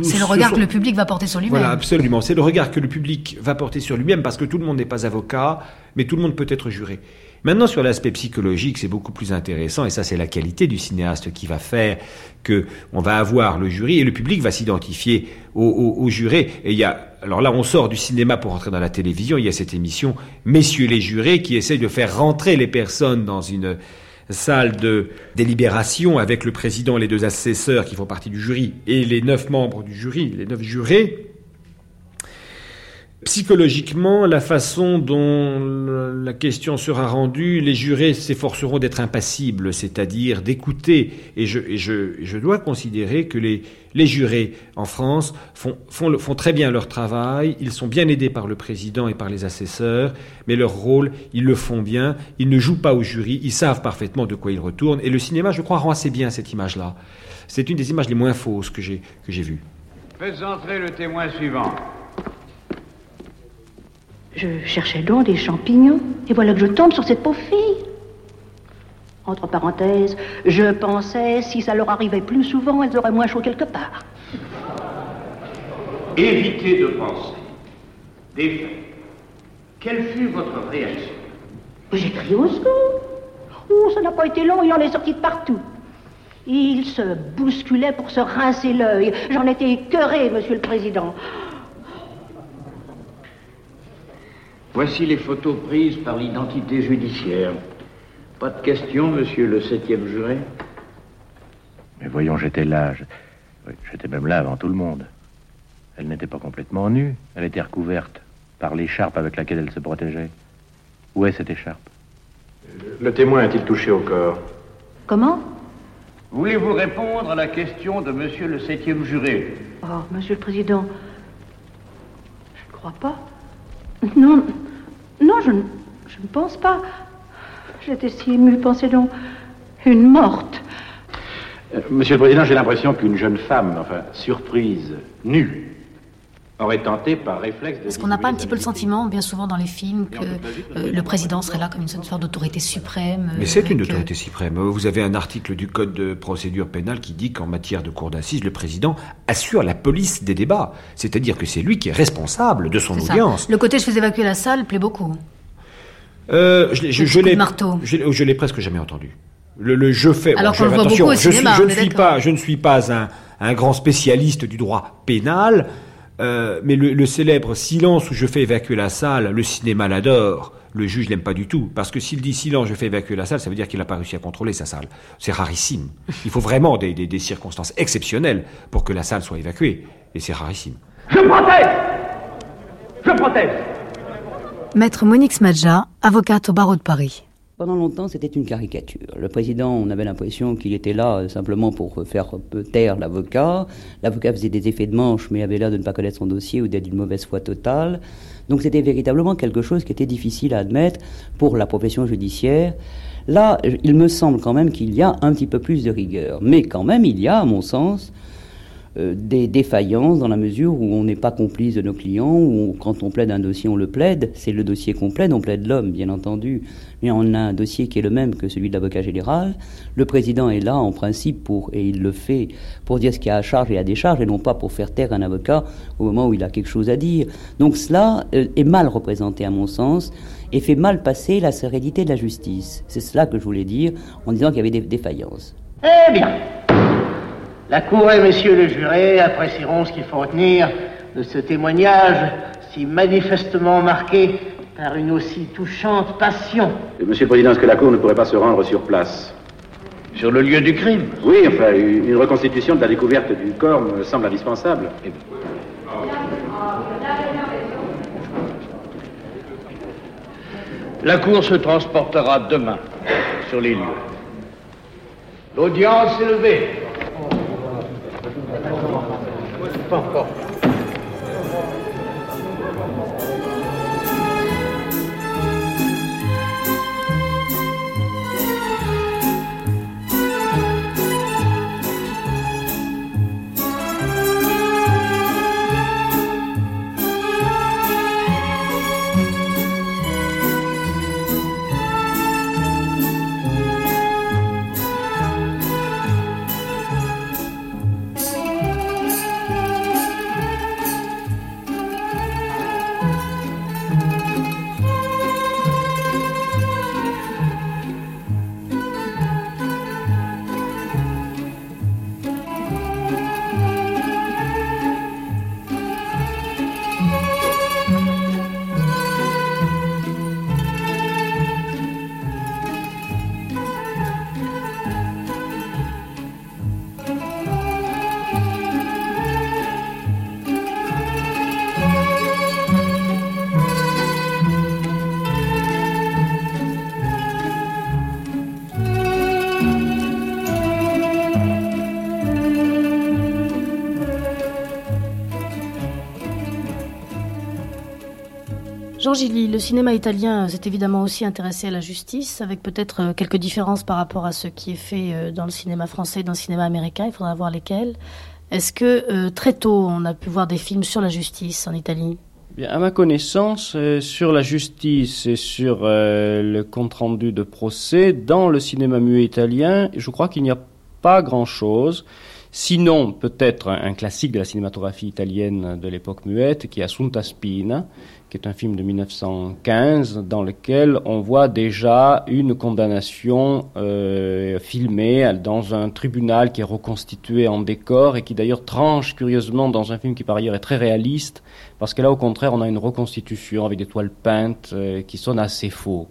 C'est le regard que le public va porter sur lui-même. Voilà, absolument. C'est le regard que le public va porter sur lui-même parce que tout le monde n'est pas avocat, mais tout le monde peut être juré. Maintenant, sur l'aspect psychologique, c'est beaucoup plus intéressant, et ça, c'est la qualité du cinéaste qui va faire que on va avoir le jury et le public va s'identifier au, au, juré. Et il y a, alors là, on sort du cinéma pour rentrer dans la télévision. Il y a cette émission Messieurs les jurés qui essaye de faire rentrer les personnes dans une salle de délibération avec le président les deux assesseurs qui font partie du jury et les neuf membres du jury, les neuf jurés, Psychologiquement, la façon dont la question sera rendue, les jurés s'efforceront d'être impassibles, c'est-à-dire d'écouter. Et, je, dois considérer que les, jurés en France font, font, très bien leur travail, ils sont bien aidés par le président et par les assesseurs, mais leur rôle, ils le font bien, ils ne jouent pas au jury, ils savent parfaitement de quoi ils retournent. Et le cinéma, je crois, rend assez bien cette image-là. C'est une des images les moins fausses que j'ai vues. Faites entrer le témoin suivant. Je cherchais donc des champignons, et voilà que je tombe sur cette pauvre fille. Entre parenthèses, je pensais, si ça leur arrivait plus souvent, elles auraient moins chaud quelque part. Évitez de penser. Des faits. Quelle fut votre réaction? J'ai crié au secours. Oh, ça n'a pas été long, il en est sorti de partout. Il se bousculait pour se rincer l'œil. J'en étais écœuré, monsieur le président. Voici les photos prises par l'identité judiciaire. Pas de question, monsieur le septième juré Mais voyons, j'étais là. J'étais même là avant tout le monde. Elle n'était pas complètement nue. Elle était recouverte par l'écharpe avec laquelle elle se protégeait. Où est cette écharpe? Le témoin a-t-il touché au corps? Comment? Voulez-vous répondre à la question de monsieur le septième juré Oh, monsieur le président, je ne crois pas. Non, non, je, ne pense pas. J'étais si émue, pensez donc. Une morte. Euh, monsieur le Président, j'ai l'impression qu'une jeune femme, enfin, surprise, nue, aurait tenté par réflexe de... Est-ce qu'on n'a pas un petit peu le sentiment, bien souvent dans les films, que euh, le président serait là comme une sorte d'autorité suprême Mais c'est une autorité suprême. Vous avez un article du Code de procédure pénale qui dit qu'en matière de cour d'assises, le président assure la police des débats. C'est-à-dire que c'est lui qui est responsable de son audience. Le côté je fais évacuer la salle plaît beaucoup. Euh, je, je, je l'ai, je, l'ai presque jamais entendu. Le, je fais. Alors je, attention, je, je, ne suis pas, je ne suis pas un, un grand spécialiste du droit pénal. Euh, mais le, célèbre silence où je fais évacuer la salle, le cinéma l'adore. Le juge l'aime pas du tout. Parce que s'il dit silence, je fais évacuer la salle, ça veut dire qu'il n'a pas réussi à contrôler sa salle. C'est rarissime. Il faut vraiment des, des, circonstances exceptionnelles pour que la salle soit évacuée. Et c'est rarissime. Je proteste Je proteste Maître Monique Smadja, avocate au barreau de Paris. Pendant longtemps, c'était une caricature. Le président, on avait l'impression qu'il était là euh, simplement pour faire taire l'avocat. L'avocat faisait des effets de manche, mais avait l'air de ne pas connaître son dossier ou d'être d'une mauvaise foi totale. Donc c'était véritablement quelque chose qui était difficile à admettre pour la profession judiciaire. Là, il me semble quand même qu'il y a un petit peu plus de rigueur. Mais quand même, il y a, à mon sens, euh, des défaillances dans la mesure où on n'est pas complice de nos clients, où quand on plaide un dossier, on le plaide. C'est le dossier qu'on plaide, on plaide l'homme, bien entendu. Mais on a un dossier qui est le même que celui de l'avocat général. Le président est là, en principe, pour, et il le fait, pour dire ce qu'il y a à charge et à décharge, et non pas pour faire taire un avocat au moment où il a quelque chose à dire. Donc cela euh, est mal représenté, à mon sens, et fait mal passer la sérénité de la justice. C'est cela que je voulais dire en disant qu'il y avait des défaillances. Eh bien, la Cour et messieurs le juré apprécieront ce qu'il faut retenir de ce témoignage si manifestement marqué par une aussi touchante passion. Monsieur le Président, est-ce que la Cour ne pourrait pas se rendre sur place? Sur le lieu du crime? Oui, enfin, une reconstitution de la découverte du corps me semble indispensable. La Cour se transportera demain sur les lieux. L'audience est levée. 放放。Jean Gilly, le cinéma italien s'est évidemment aussi intéressé à la justice, avec peut-être euh, quelques différences par rapport à ce qui est fait euh, dans le cinéma français et dans le cinéma américain. Il faudra voir lesquels. Est-ce que euh, très tôt, on a pu voir des films sur la justice en Italie? Bien, à ma connaissance, sur la justice et sur le compte-rendu de procès, dans le cinéma muet italien, je crois qu'il n'y a pas grand-chose. Sinon, peut-être un, classique de la cinématographie italienne de l'époque muette, qui est Assunta Spina, qui est un film de 1915 dans lequel on voit déjà une condamnation euh, filmée dans un tribunal qui est reconstitué en décor et qui d'ailleurs tranche curieusement dans un film qui par ailleurs est très réaliste parce que là au contraire on a une reconstitution avec des toiles peintes euh, qui sonnent assez faux.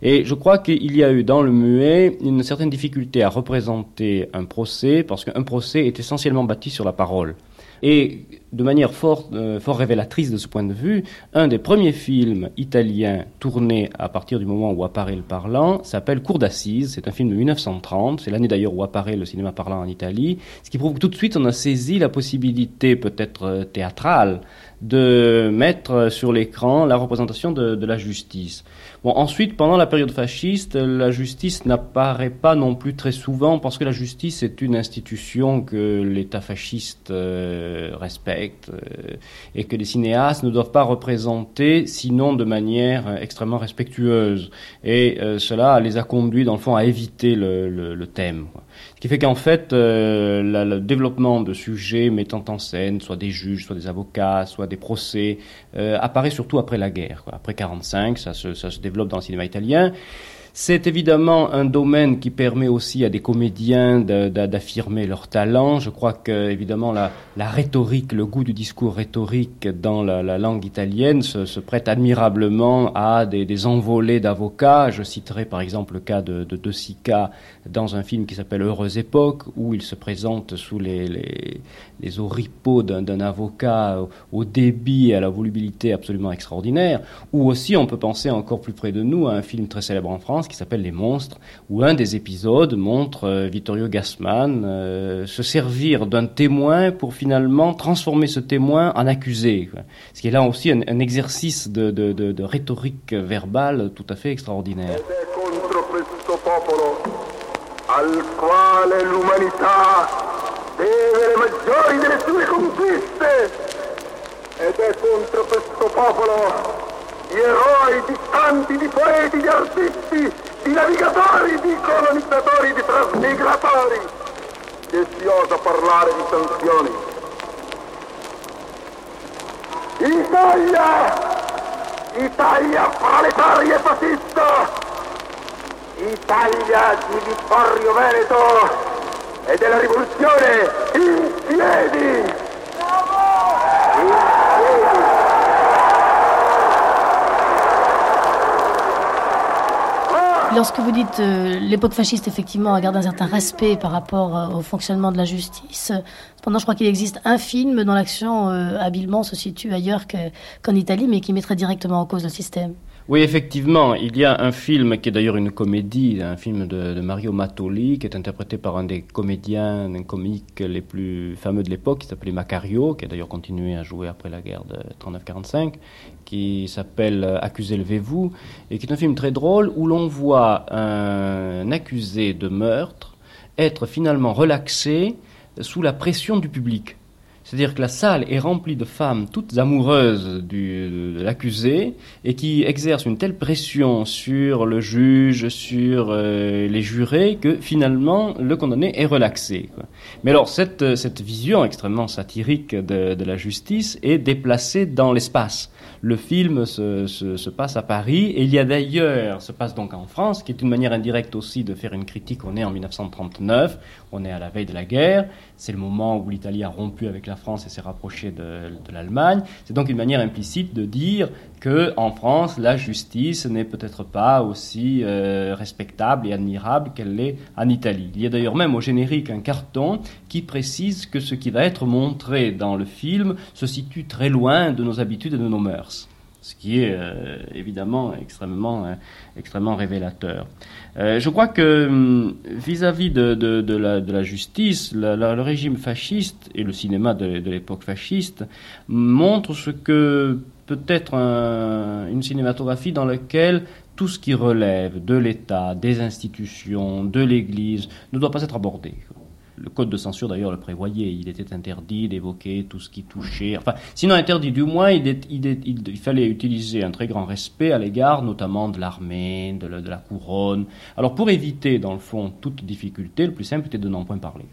Et je crois qu'il y a eu dans le muet une certaine difficulté à représenter un procès parce qu'un procès est essentiellement bâti sur la parole. Et de manière fort, euh, fort révélatrice de ce point de vue, un des premiers films italiens tournés à partir du moment où apparaît le parlant s'appelle Cour d'assises. C'est un film de 1930. C'est l'année d'ailleurs où apparaît le cinéma parlant en Italie. Ce qui prouve que tout de suite on a saisi la possibilité peut-être euh, théâtrale de mettre sur l'écran la représentation de la justice. Bon, ensuite, pendant la période fasciste, la justice n'apparaît pas non plus très souvent parce que la justice est une institution que l'État fasciste euh, respecte euh, et que les cinéastes ne doivent pas représenter sinon de manière extrêmement respectueuse. Et euh, cela les a conduits, dans le fond, à éviter le, thème. Qui fait qu'en fait, euh, le développement de sujets mettant en scène soit des juges, soit des avocats, soit des procès, euh, apparaît surtout après la guerre. Quoi. Après 45, ça se, ça se développe dans le cinéma italien. C'est évidemment un domaine qui permet aussi à des comédiens d'affirmer leur talent. Je crois que, évidemment, la, rhétorique, le goût du discours rhétorique dans la, la langue italienne se, prête admirablement à des, envolées d'avocats. Je citerai par exemple le cas de, de Sica dans un film qui s'appelle Heureuse époque, où il se présente sous les, les, les oripeaux d'un avocat au débit et à la volubilité absolument extraordinaire. Ou aussi, on peut penser encore plus près de nous à un film très célèbre en France qui s'appelle Les Monstres, où un des épisodes montre euh, Vittorio Gassman euh, se servir d'un témoin pour finalement transformer ce témoin en accusé. Ce qui est là aussi un, exercice de, rhétorique verbale tout à fait extraordinaire. al di eroi, di santi, di poeti, di artisti, di navigatori, di colonizzatori, di trasmigratori, che si osa parlare di sanzioni. Italia! Italia proletaria e fascista! Italia di Vittorio Veneto e della rivoluzione in piedi! Lorsque vous dites euh, l'époque fasciste, effectivement, a gardé un certain respect par rapport euh, au fonctionnement de la justice, cependant, je crois qu'il existe un film dont l'action euh, habilement se situe ailleurs qu'en qu Italie, mais qui mettrait directement en cause le système. Oui, effectivement, il y a un film qui est d'ailleurs une comédie, un film de, Mario Mattoli, qui est interprété par un des comédiens un comiques les plus fameux de l'époque, qui s'appelait Macario, qui a d'ailleurs continué à jouer après la guerre de 39-45, qui s'appelle Accusé, levez-vous, et qui est un film très drôle où l'on voit un accusé de meurtre être finalement relaxé sous la pression du public. C'est-à-dire que la salle est remplie de femmes toutes amoureuses de l'accusé et qui exercent une telle pression sur le juge, sur euh, les jurés, que finalement le condamné est relaxé. Mais alors cette, cette vision extrêmement satirique de, de la justice est déplacée dans l'espace. Le film se, se, se, passe à Paris et il y a d'ailleurs, se passe donc en France, qui est une manière indirecte aussi de faire une critique. On est en 1939, on est à la veille de la guerre, c'est le moment où l'Italie a rompu avec la France et s'est rapprochée de, l'Allemagne. C'est donc une manière implicite de dire que en France, la justice n'est peut-être pas aussi euh, respectable et admirable qu'elle l'est en Italie. Il y a d'ailleurs même au générique un carton qui précise que ce qui va être montré dans le film se situe très loin de nos habitudes et de nos mœurs ce qui est euh, évidemment extrêmement, euh, révélateur. Euh, je crois que vis-à-vis -vis de, la, justice, le régime fasciste et le cinéma de, l'époque fasciste montrent ce que peut-être une cinématographie dans laquelle tout ce qui relève de l'État, des institutions, de l'Église, ne doit pas être abordé. Le code de censure d'ailleurs le prévoyait, il était interdit d'évoquer tout ce qui touchait, enfin, sinon interdit du moins, il, fallait utiliser un très grand respect à l'égard notamment de l'armée, de, de la couronne. Alors pour éviter dans le fond toute difficulté, le plus simple était de n'en point parler.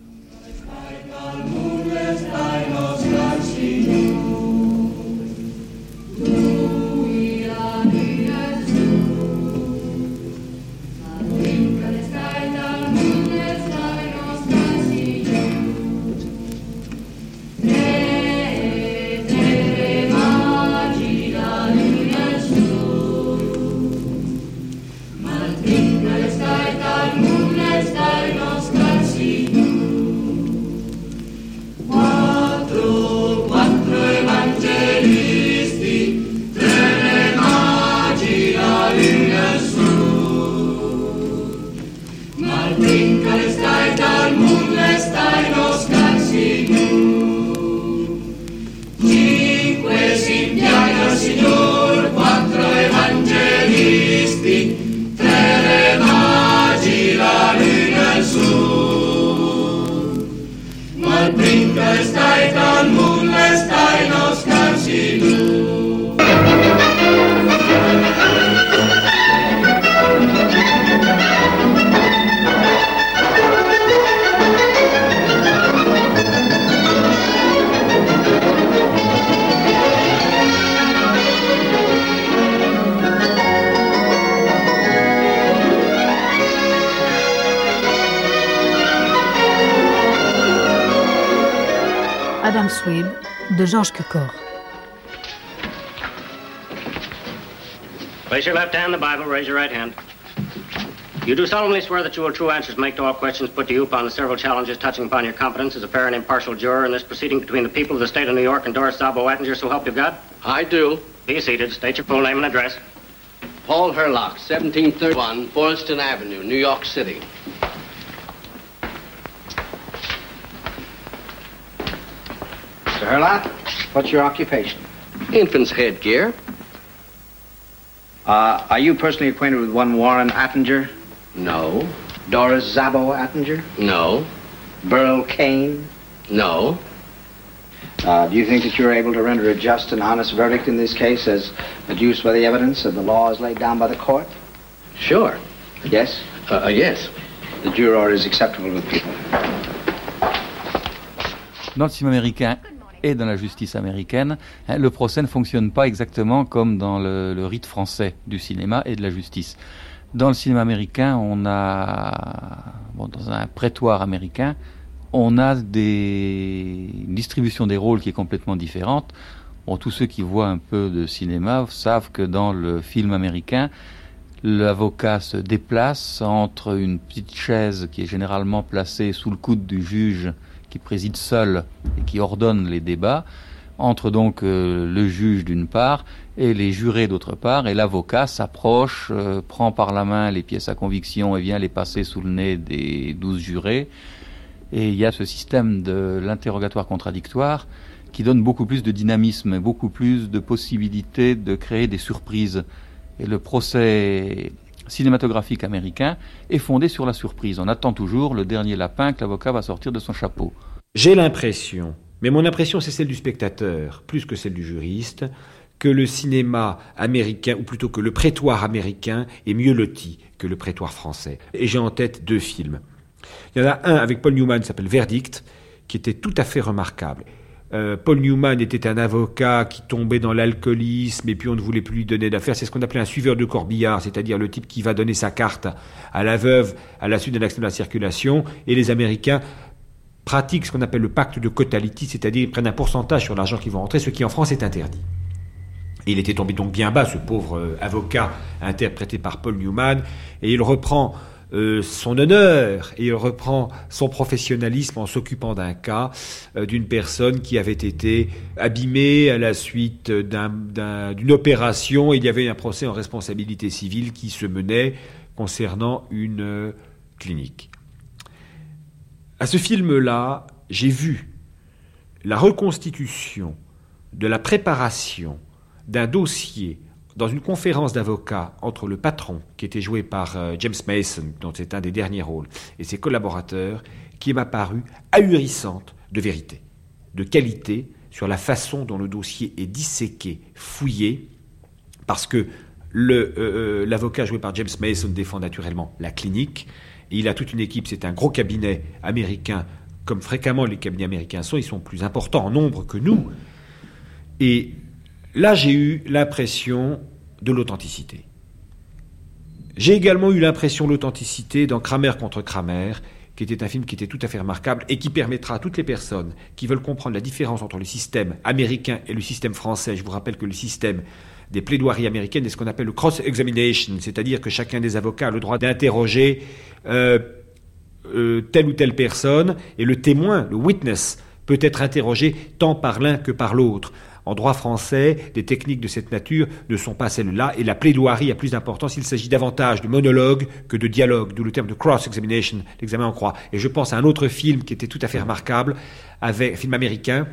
Georges Cukor. Place your left hand in the Bible, raise your right hand. You do solemnly swear that you will true answers make to all questions put to you upon the several challenges touching upon your competence as a fair and impartial juror in this proceeding between the people of the state of New York and Doris Zabo Attinger, so help you God? I do. Be seated. State your full name and address. Paul Herlock, 1731 Boylston Avenue, New York City. Mr. Herlock, what's your occupation? Infant's headgear. Uh, are you personally acquainted with one Warren Attinger? No. Doris Zabo Attinger? No. Burl Kane? No. Uh, do you think that you're able to render a just and honest verdict in this case as adduced by the evidence and the laws laid down by the court? Sure. Yes? Uh, uh, yes. The juror is acceptable with people. Dans le film américain, et dans la justice américaine, hein, le procès ne fonctionne pas exactement comme dans le, rite français du cinéma et de la justice. Dans le cinéma américain, on a, dans un prétoire américain, on a une distribution des rôles qui est complètement différente. Tous ceux qui voient un peu de cinéma savent que dans le film américain, l'avocat se déplace entre une petite chaise qui est généralement placée sous le coude du juge qui préside seul et qui ordonne les débats, entre donc euh, le juge d'une part et les jurés d'autre part, et l'avocat s'approche, euh, prend par la main les pièces à conviction et vient les passer sous le nez des douze jurés. Et il y a ce système de l'interrogatoire contradictoire qui donne beaucoup plus de dynamisme, beaucoup plus de possibilités de créer des surprises. Et le procès cinématographique américain est fondé sur la surprise. On attend toujours le dernier lapin que l'avocat va sortir de son chapeau. J'ai l'impression, mais mon impression c'est celle du spectateur, plus que celle du juriste, que le cinéma américain, ou plutôt que le prétoire américain, est mieux loti que le prétoire français. Et j'ai en tête deux films. Il y en a un avec Paul Newman qui s'appelle Verdict, qui était tout à fait remarquable. Euh, Paul Newman était un avocat qui tombait dans l'alcoolisme et puis on ne voulait plus lui donner d'affaires. C'est ce qu'on appelait un suiveur de corbillard, c'est-à-dire le type qui va donner sa carte à la veuve à la suite d'un accident de la circulation. Et les Américains pratiquent ce qu'on appelle le pacte de cotality, c'est-à-dire ils prennent un pourcentage sur l'argent qui va rentrer, ce qui en France est interdit. Il était tombé donc bien bas, ce pauvre euh, avocat interprété par Paul Newman, et il reprend euh, son honneur et il reprend son professionnalisme en s'occupant d'un cas euh, d'une personne qui avait été abîmée à la suite d'une opération. Il y avait un procès en responsabilité civile qui se menait concernant une euh, clinique. À ce film-là, j'ai vu la reconstitution de la préparation d'un dossier dans une conférence d'avocats entre le patron, qui était joué par euh, James Mason, dont c'est un des derniers rôles, et ses collaborateurs, qui m'a paru ahurissante de vérité, de qualité sur la façon dont le dossier est disséqué, fouillé, parce que euh, euh, l'avocat joué par James Mason défend naturellement la clinique, et il a toute une équipe, c'est un gros cabinet américain, comme fréquemment les cabinets américains sont, ils sont plus importants en nombre que nous. Et là, j'ai eu l'impression de l'authenticité. J'ai également eu l'impression de l'authenticité dans Kramer contre Kramer, qui était un film qui était tout à fait remarquable et qui permettra à toutes les personnes qui veulent comprendre la différence entre le système américain et le système français. Je vous rappelle que le système des plaidoiries américaines est ce qu'on appelle le cross-examination, c'est-à-dire que chacun des avocats a le droit d'interroger euh, euh, telle ou telle personne et le témoin, le witness, peut être interrogé tant par l'un que par l'autre. En droit français, des techniques de cette nature ne sont pas celles-là, et la plaidoirie a plus d'importance. Il s'agit davantage de monologue que de dialogue, d'où le terme de cross-examination, l'examen en croix. Et je pense à un autre film qui était tout à fait remarquable, avec, un film américain,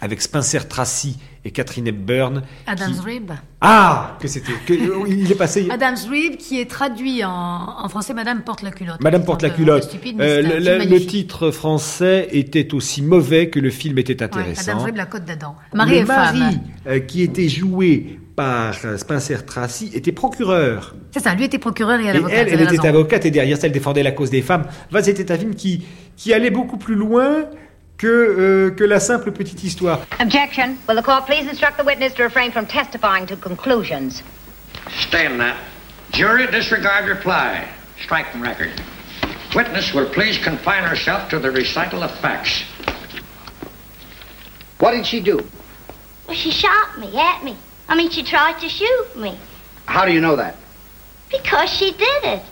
avec Spencer Tracy et Catherine Hepburn. Adam's Rib. Ah que c'était il est passé. Adam's Rib qui est traduit en, français Madame porte la culotte. Madame porte la culotte. Euh, le, titre français était aussi mauvais que le film était intéressant. Adam's Rib, la côte d'Adam. Marie et Marie, euh, qui était joué par euh, Spencer Tracy était procureur. C'est ça, lui était procureur et elle Elle, elle était avocate et derrière ça, elle défendait la cause des femmes. c'était un film qui, qui allait beaucoup plus loin que, euh, que la simple petite histoire. Objection. Will the court please instruct the witness to refrain from testifying to conclusions? Stand that. Jury, disregard reply. Strike from record. Witness will please confine herself to the recital of facts. What did she do? Well, she shot me, at me. I mean, she tried to shoot me. How do you know that? Because she did it.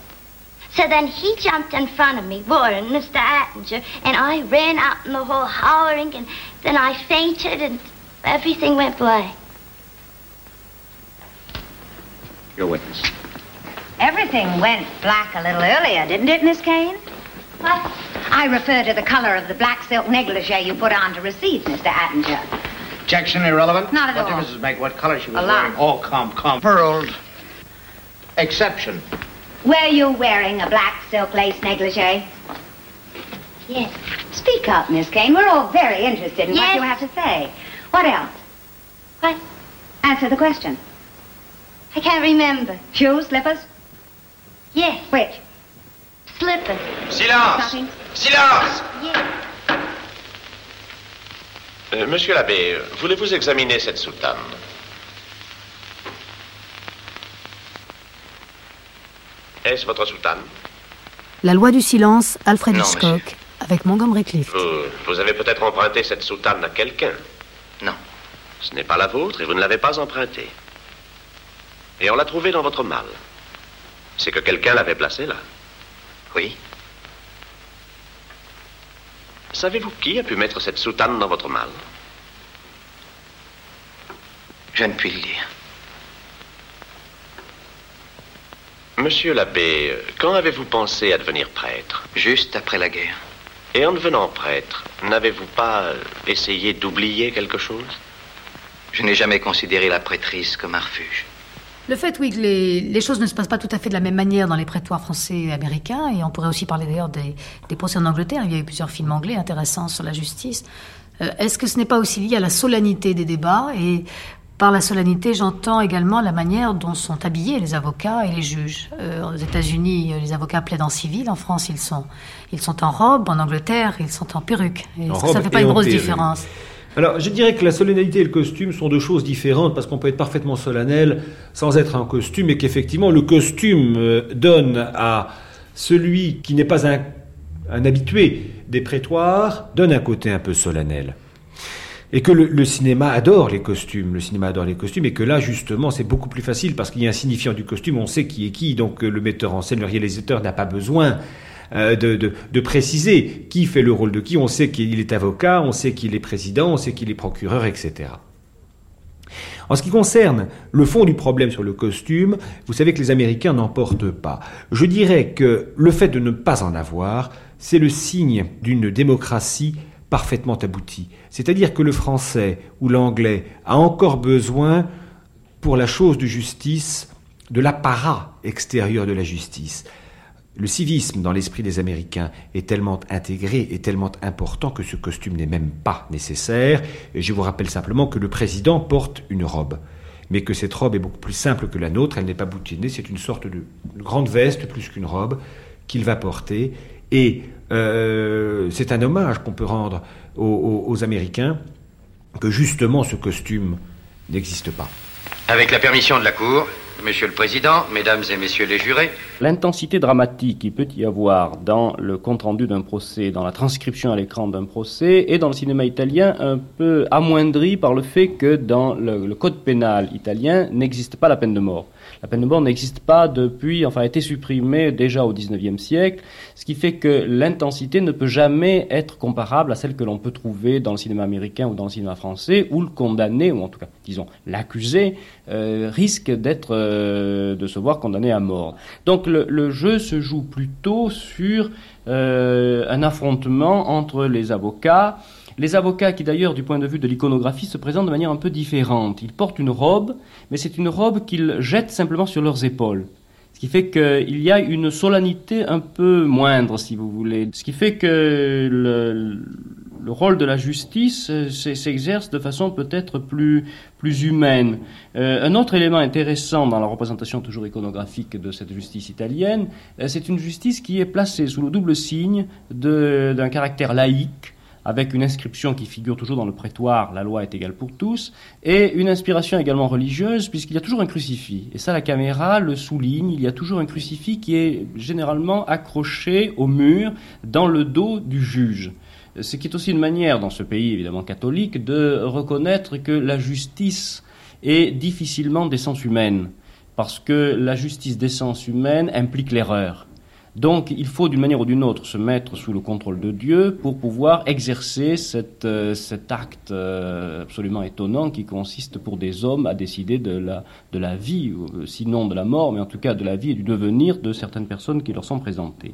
So then he jumped in front of me, Warren, Mr. Attinger, and I ran out in the hall hollering, and then I fainted, and everything went black. Your witness. Everything went black a little earlier, didn't it, Miss Kane? What? I refer to the color of the black silk negligee you put on to receive Mr. Attinger. Objection irrelevant? Not at what all. What difference does it make what color she was a lot. wearing? Oh, come, come. Pearled. Exception. Were you wearing a black silk lace negligee? Yes. Speak up, Miss Kane. We're all very interested in yes. what you have to say. What else? What? Answer the question. I can't remember. Shoes, slippers? Yes. Which? Slippers. Silence Stockings? Silence Yes. Euh, Monsieur l'abbé, voulez-vous examiner cette soutane Est-ce votre soutane La loi du silence, Alfred Non, Hitchcock, avec Montgomery Clift. vous, vous avez peut-être emprunté cette soutane à quelqu'un? Non. Ce n'est pas la vôtre et vous ne l'avez pas empruntée. Et on l'a trouvée dans votre malle. C'est que quelqu'un l'avait placée là. Oui. Savez-vous qui a pu mettre cette soutane dans votre malle Je ne puis le dire. Monsieur l'abbé, quand avez-vous pensé à devenir prêtre Juste après la guerre. Et en devenant prêtre, n'avez-vous pas essayé d'oublier quelque chose Je n'ai jamais considéré la prêtrise comme un refuge. Le fait, oui, que les, les, choses ne se passent pas tout à fait de la même manière dans les prétoires français et américains, et on pourrait aussi parler d'ailleurs des, des, procès en Angleterre, il y a eu plusieurs films anglais intéressants sur la justice. Euh, Est-ce que ce n'est pas aussi lié à la solennité des débats Et par la solennité, j'entends également la manière dont sont habillés les avocats et les juges. Euh, aux États-Unis, les avocats plaident en civil, en France, ils sont, ils sont en robe, en Angleterre, ils sont en perruque. Est-ce que ça ne fait pas une grosse perruque. différence alors, je dirais que la solennité et le costume sont deux choses différentes parce qu'on peut être parfaitement solennel sans être en costume et qu'effectivement le costume euh, donne à celui qui n'est pas un, un, habitué des prétoires, donne un côté un peu solennel. Et que le, cinéma adore les costumes, le cinéma adore les costumes, et que là, justement, c'est beaucoup plus facile parce qu'il y a un signifiant du costume, on sait qui est qui, donc le metteur en scène, le réalisateur n'a pas besoin euh, de, de, de, préciser qui fait le rôle de qui. On sait qu'il est avocat, on sait qu'il est président, on sait qu'il est procureur, etc. En ce qui concerne le fond du problème sur le costume, vous savez que les Américains n'en portent pas. Je dirais que le fait de ne pas en avoir, c'est le signe d'une démocratie parfaitement aboutie. C'est-à-dire que le français ou l'anglais a encore besoin pour la chose de justice de l'apparat extérieur de la justice. Le civisme dans l'esprit des Américains est tellement intégré et tellement important que ce costume n'est même pas nécessaire. Et je vous rappelle simplement que le président porte une robe, mais que cette robe est beaucoup plus simple que la nôtre, elle n'est pas boutinée, c'est une sorte de grande veste plus qu'une robe qu'il va porter. Et euh, c'est un hommage qu'on peut rendre aux, aux Américains que justement ce costume n'existe pas. Avec la permission de la Cour, Monsieur le Président, Mesdames et Messieurs les jurés. L'intensité dramatique qu'il peut y avoir dans le compte-rendu d'un procès, dans la transcription à l'écran d'un procès, est dans le cinéma italien un peu amoindrie par le fait que dans le, le code pénal italien n'existe pas la peine de mort. La peine de mort n'existe pas depuis, enfin, a été supprimée déjà au XIXe siècle, ce qui fait que l'intensité ne peut jamais être comparable à celle que l'on peut trouver dans le cinéma américain ou dans le cinéma français, où le condamné, ou en tout cas, disons, l'accusé, euh, risque d'être, euh, de se voir condamné à mort. Donc le, jeu se joue plutôt sur euh, un affrontement entre les avocats, les avocats qui d'ailleurs du point de vue de l'iconographie se présentent de manière un peu différente. Ils portent une robe, mais c'est une robe qu'ils jettent simplement sur leurs épaules. Ce qui fait qu'il y a une solennité un peu moindre, si vous voulez. Ce qui fait que le, le rôle de la justice s'exerce de façon peut-être plus, plus humaine. Euh, un autre élément intéressant dans la représentation toujours iconographique de cette justice italienne, euh, c'est une justice qui est placée sous le double signe d'un caractère laïque, avec une inscription qui figure toujours dans le prétoire, la loi est égale pour tous, et une inspiration également religieuse, puisqu'il y a toujours un crucifix. Et ça, la caméra le souligne, il y a toujours un crucifix qui est généralement accroché au mur dans le dos du juge. Ce qui est aussi une manière, dans ce pays évidemment catholique, de reconnaître que la justice est difficilement d'essence humaine, parce que la justice d'essence humaine implique l'erreur. Donc il faut d'une manière ou d'une autre se mettre sous le contrôle de Dieu pour pouvoir exercer euh, cet acte euh, absolument étonnant qui consiste pour des hommes à décider de la, de la vie, euh, sinon de la mort, mais en tout cas de la vie et du devenir de certaines personnes qui leur sont présentées.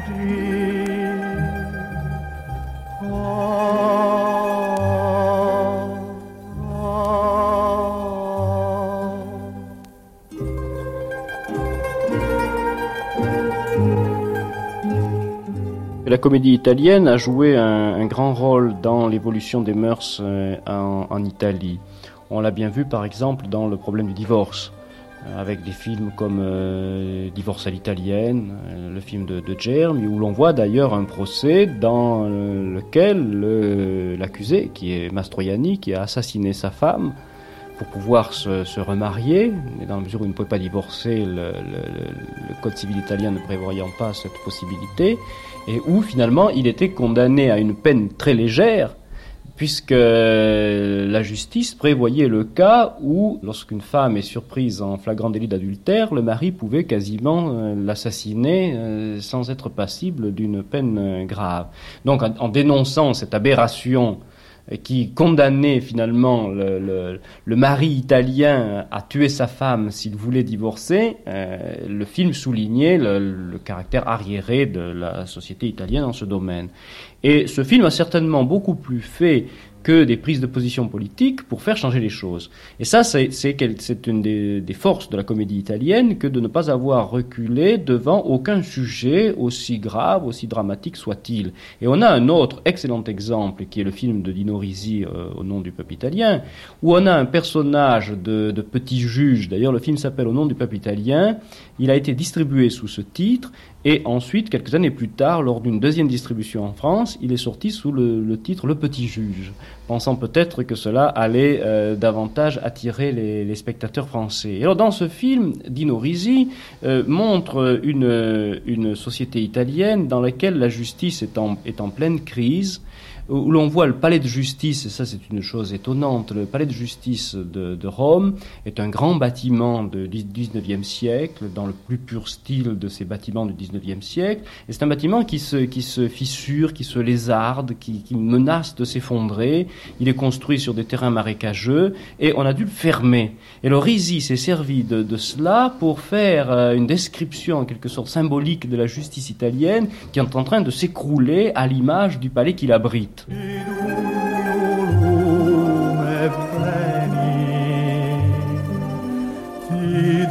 La comédie italienne a joué un, grand rôle dans l'évolution des mœurs euh, en, Italie. On l'a bien vu par exemple dans le problème du divorce, euh, avec des films comme euh, Divorce à l'italienne, le film de, de Germi, où l'on voit d'ailleurs un procès dans lequel l'accusé, qui est Mastroianni, qui a assassiné sa femme, pour pouvoir se, remarier, et dans la mesure où il ne pouvait pas divorcer, le, code civil italien ne prévoyant pas cette possibilité, et où finalement il était condamné à une peine très légère, puisque la justice prévoyait le cas où, lorsqu'une femme est surprise en flagrant délit d'adultère, le mari pouvait quasiment euh, l'assassiner euh, sans être passible d'une peine euh, grave. Donc en dénonçant cette aberration qui condamnait finalement le, mari italien à tuer sa femme s'il voulait divorcer, euh, le film soulignait le, le, caractère arriéré de la société italienne en ce domaine. Et ce film a certainement beaucoup plus fait que des prises de position politiques pour faire changer les choses. Et ça, c'est une des, forces de la comédie italienne que de ne pas avoir reculé devant aucun sujet aussi grave, aussi dramatique soit-il. Et on a un autre excellent exemple qui est le film de Dino Risi euh, au nom du peuple italien, où on a un personnage de, de petit juge, d'ailleurs le film s'appelle Au nom du peuple italien, il a été distribué sous ce titre, et ensuite, quelques années plus tard, lors d'une deuxième distribution en France, il est sorti sous le, titre Le Petit Juge, pensant peut-être que cela allait euh, davantage attirer les, spectateurs français. Alors, dans ce film, Dino Risi euh, montre une, une société italienne dans laquelle la justice est en, est en pleine crise, où l'on voit le palais de justice, et ça c'est une chose étonnante, le palais de justice de, de Rome est un grand bâtiment du 19e siècle, dans le plus pur style de ces bâtiments du 19e siècle, et c'est un bâtiment qui se, qui se fissure, qui se lézarde, qui, qui menace de s'effondrer, il est construit sur des terrains marécageux, et on a dû le fermer. Et le Risi s'est servi de, de, cela pour faire euh, une description en quelque sorte symbolique de la justice italienne qui est en train de s'écrouler à l'image du palais qu'il abrite. Sfânt. Ti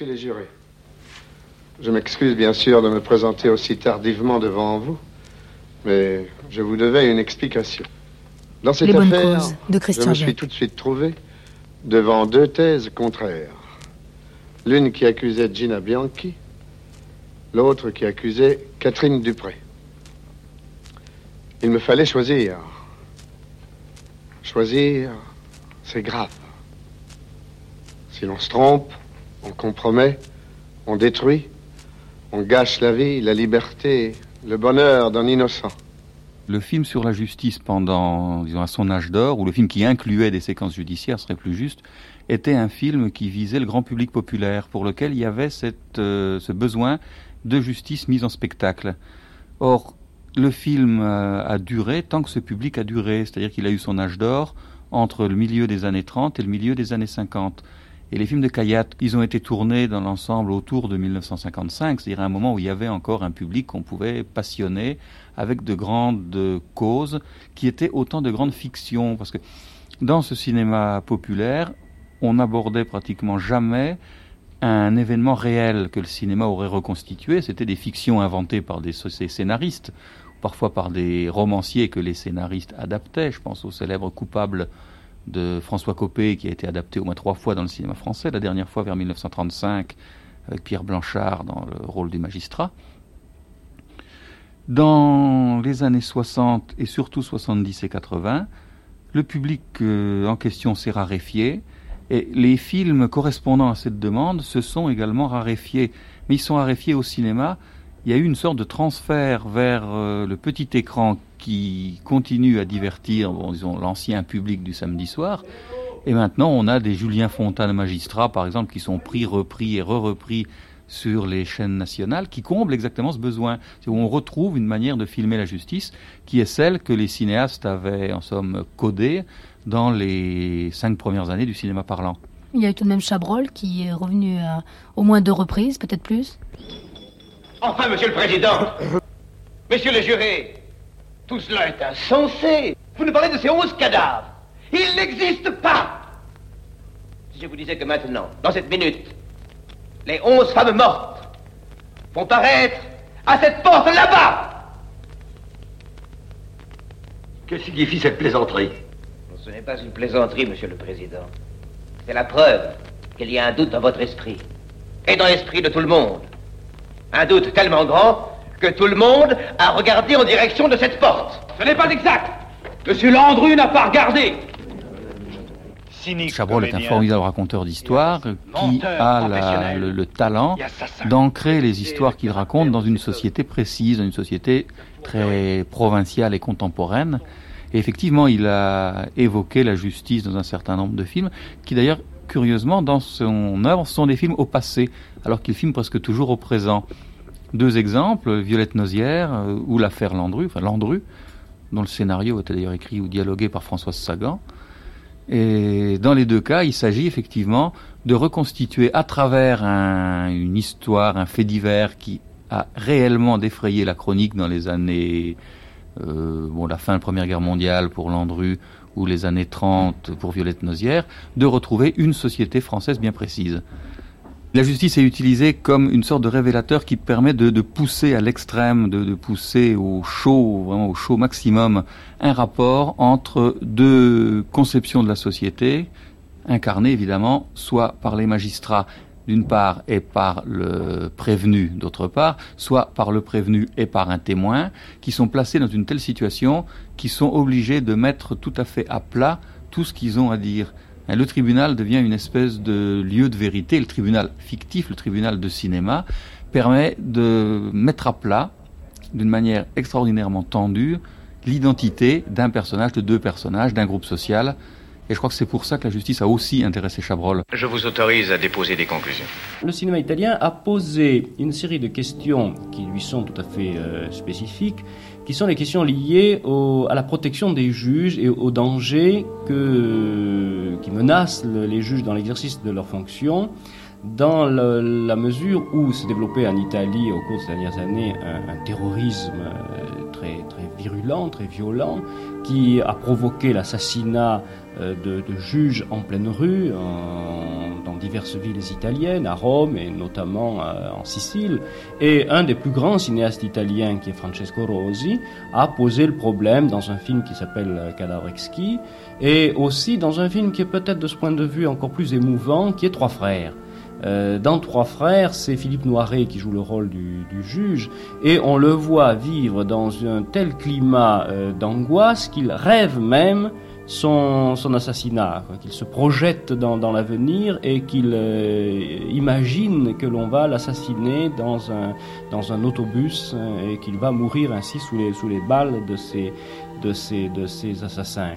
Messieurs les jurés, je m'excuse bien sûr de me présenter aussi tardivement devant vous, mais je vous devais une explication. Dans cette Les affaire, causes de Christian je me suis Jacques. tout de suite trouvé devant deux thèses contraires. L'une qui accusait Gina Bianchi, l'autre qui accusait Catherine Dupré. Il me fallait choisir. Choisir, c'est grave. Si l'on se trompe, on compromet, on détruit, on gâche la vie, la liberté, le bonheur d'un innocent. Le film sur la justice pendant, disons, à son âge d'or, ou le film qui incluait des séquences judiciaires, serait plus juste, était un film qui visait le grand public populaire, pour lequel il y avait euh, ce besoin de justice mise en spectacle. Or, le film euh, a duré tant que ce public a duré, c'est-à-dire qu'il a eu son âge d'or entre le milieu des années 30 et le milieu des années 50. Et les films de Kayat, ils ont été tournés dans l'ensemble autour de 1955, c'est-à-dire un moment où il y avait encore un public qu'on pouvait passionner avec de grandes causes qui étaient autant de grandes fictions. Parce que dans ce cinéma populaire, on n'abordait pratiquement jamais un événement réel que le cinéma aurait reconstitué. C'était des fictions inventées par des scénaristes, parfois par des romanciers que les scénaristes adaptaient. Je pense au célèbre Coupable de François Copé, qui a été adapté au moins trois fois dans le cinéma français, la dernière fois vers 1935, avec Pierre Blanchard dans le rôle du magistrat. Dans les années 60 et surtout 70 et 80, le public euh, en question s'est raréfié et les films correspondant à cette demande se sont également raréfiés. Mais ils sont raréfiés au cinéma. Il y a eu une sorte de transfert vers euh, le petit écran qui continue à divertir, bon, disons, l'ancien public du samedi soir. Et maintenant, on a des Julien Fontane magistrats, par exemple, qui sont pris, repris et re-repris sur les chaînes nationales, qui comblent exactement ce besoin. C'est où on retrouve une manière de filmer la justice qui est celle que les cinéastes avaient, en somme, codée dans les cinq premières années du cinéma parlant. Il y a eu tout de même Chabrol qui est revenu à au moins deux reprises, peut-être plus. Enfin, monsieur le président, messieurs les jurés, tout cela est insensé. Vous nous parlez de ces onze cadavres. Ils n'existent pas. Si je vous disais que maintenant, dans cette minute, les onze femmes mortes vont paraître à cette porte là-bas. Que signifie cette plaisanterie? Ce n'est pas une plaisanterie, monsieur le président. C'est la preuve qu'il y a un doute dans votre esprit. Et dans l'esprit de tout le monde. Un doute tellement grand que tout le monde a regardé en direction de cette porte. Ce n'est pas exact. Monsieur Landru n'a pas regardé. Chabrol est un formidable raconteur d'histoire qui a la- le, le talent d'ancrer les histoires qu'il raconte dans une société précise, dans une société très provinciale et contemporaine. Et effectivement, il a évoqué la justice dans un certain nombre de films, qui d'ailleurs, curieusement, dans son œuvre, sont des films au passé, alors qu'il filme presque toujours au présent. Deux exemples, Violette Nozière euh, ou l'affaire Landru, enfin Landru, dont le scénario était d'ailleurs écrit ou dialogué par Françoise Sagan. Et dans les deux cas, il s'agit effectivement de reconstituer à travers un- une histoire, un fait divers qui a réellement défrayé la chronique dans les années, euh, bon, la fin de la Première Guerre mondiale pour Landru ou les années 30 pour Violette Nozière, de retrouver une société française bien précise. La justice est utilisée comme une sorte de révélateur qui permet de, pousser à l'extrême, de, pousser au chaud, vraiment au chaud maximum, un rapport entre deux conceptions de la société, incarné évidemment soit par les magistrats d'une part et par le prévenu d'autre part, soit par le prévenu et par un témoin, qui sont placés dans une telle situation qu'ils sont obligés de mettre tout à fait à plat tout ce qu'ils ont à dire. Le tribunal devient une espèce de lieu de vérité. Le tribunal fictif, le tribunal de cinéma, permet de mettre à plat, d'une manière extraordinairement tendue, l'identité d'un personnage, de deux personnages, d'un groupe social. Et je crois que c'est pour ça que la justice a aussi intéressé Chabrol. Je vous autorise à déposer des conclusions. Le cinéma italien a posé une série de questions qui lui sont tout à fait euh, spécifiques, qui sont les questions liées à la protection des juges et aux dangers qui menacent le- les juges dans l'exercice de leurs fonctions, dans la mesure où s'est développé en Italie au cours de ces dernières années un, un terrorisme euh, très, très virulent, très violent, qui a provoqué l'assassinat euh, de, juges en pleine rue, dans diverses villes italiennes, à Rome et notamment euh, en Sicile. Et un des plus grands cinéastes italiens, qui est Francesco Rosi, a posé le problème dans un film qui s'appelle euh, Cadavre exquis, et aussi dans un film qui est peut-être de ce point de vue encore plus émouvant, qui est Trois frères. Euh, dans Trois Frères, c'est Philippe Noiret qui joue le rôle du, juge, et on le voit vivre dans un tel climat euh, d'angoisse qu'il rêve même son, assassinat, qu'il se projette dans, l'avenir et qu'il euh, imagine que l'on va l'assassiner dans un, dans un autobus et qu'il va mourir ainsi sous les, sous les balles de ces, de ces, de ces assassins.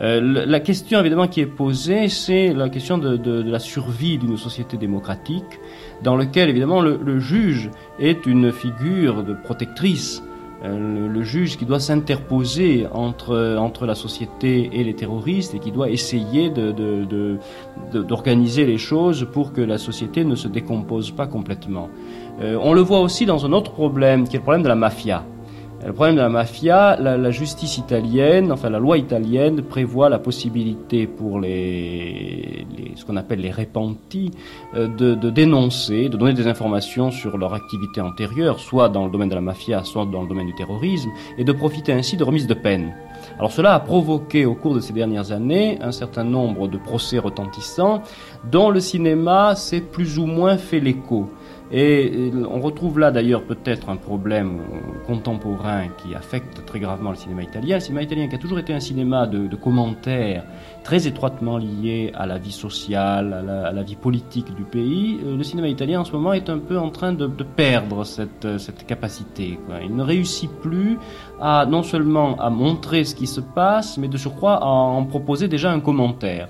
Euh, la question évidemment qui est posée, c'est la question de, de- la survie d'une société démocratique, dans lequel évidemment le, juge est une figure de protectrice. Euh, Le, juge qui doit s'interposer entre, entre la société et les terroristes et qui doit essayer de- de- d'organiser les choses pour que la société ne se décompose pas complètement. Euh, on le voit aussi dans un autre problème, qui est le problème de la mafia. Le problème de la mafia, la, justice italienne, enfin la loi italienne prévoit la possibilité pour les, ce qu'on appelle les repentis euh, de, de dénoncer, de donner des informations sur leur activité antérieure, soit dans le domaine de la mafia, soit dans le domaine du terrorisme, et de profiter ainsi de remises de peine. Alors cela a provoqué au cours de ces dernières années un certain nombre de procès retentissants dont le cinéma s'est plus ou moins fait l'écho. Et euh, on retrouve là d'ailleurs peut-être un problème contemporain qui affecte très gravement le cinéma italien. Le cinéma italien qui a toujours été un cinéma de, commentaires très étroitement lié à la vie sociale, à la, vie politique du pays. Euh, Le cinéma italien en ce moment est un peu en train de, perdre cette, euh, capacité. Il ne réussit plus à non seulement à montrer ce qui se passe, mais de surcroît à en proposer déjà un commentaire.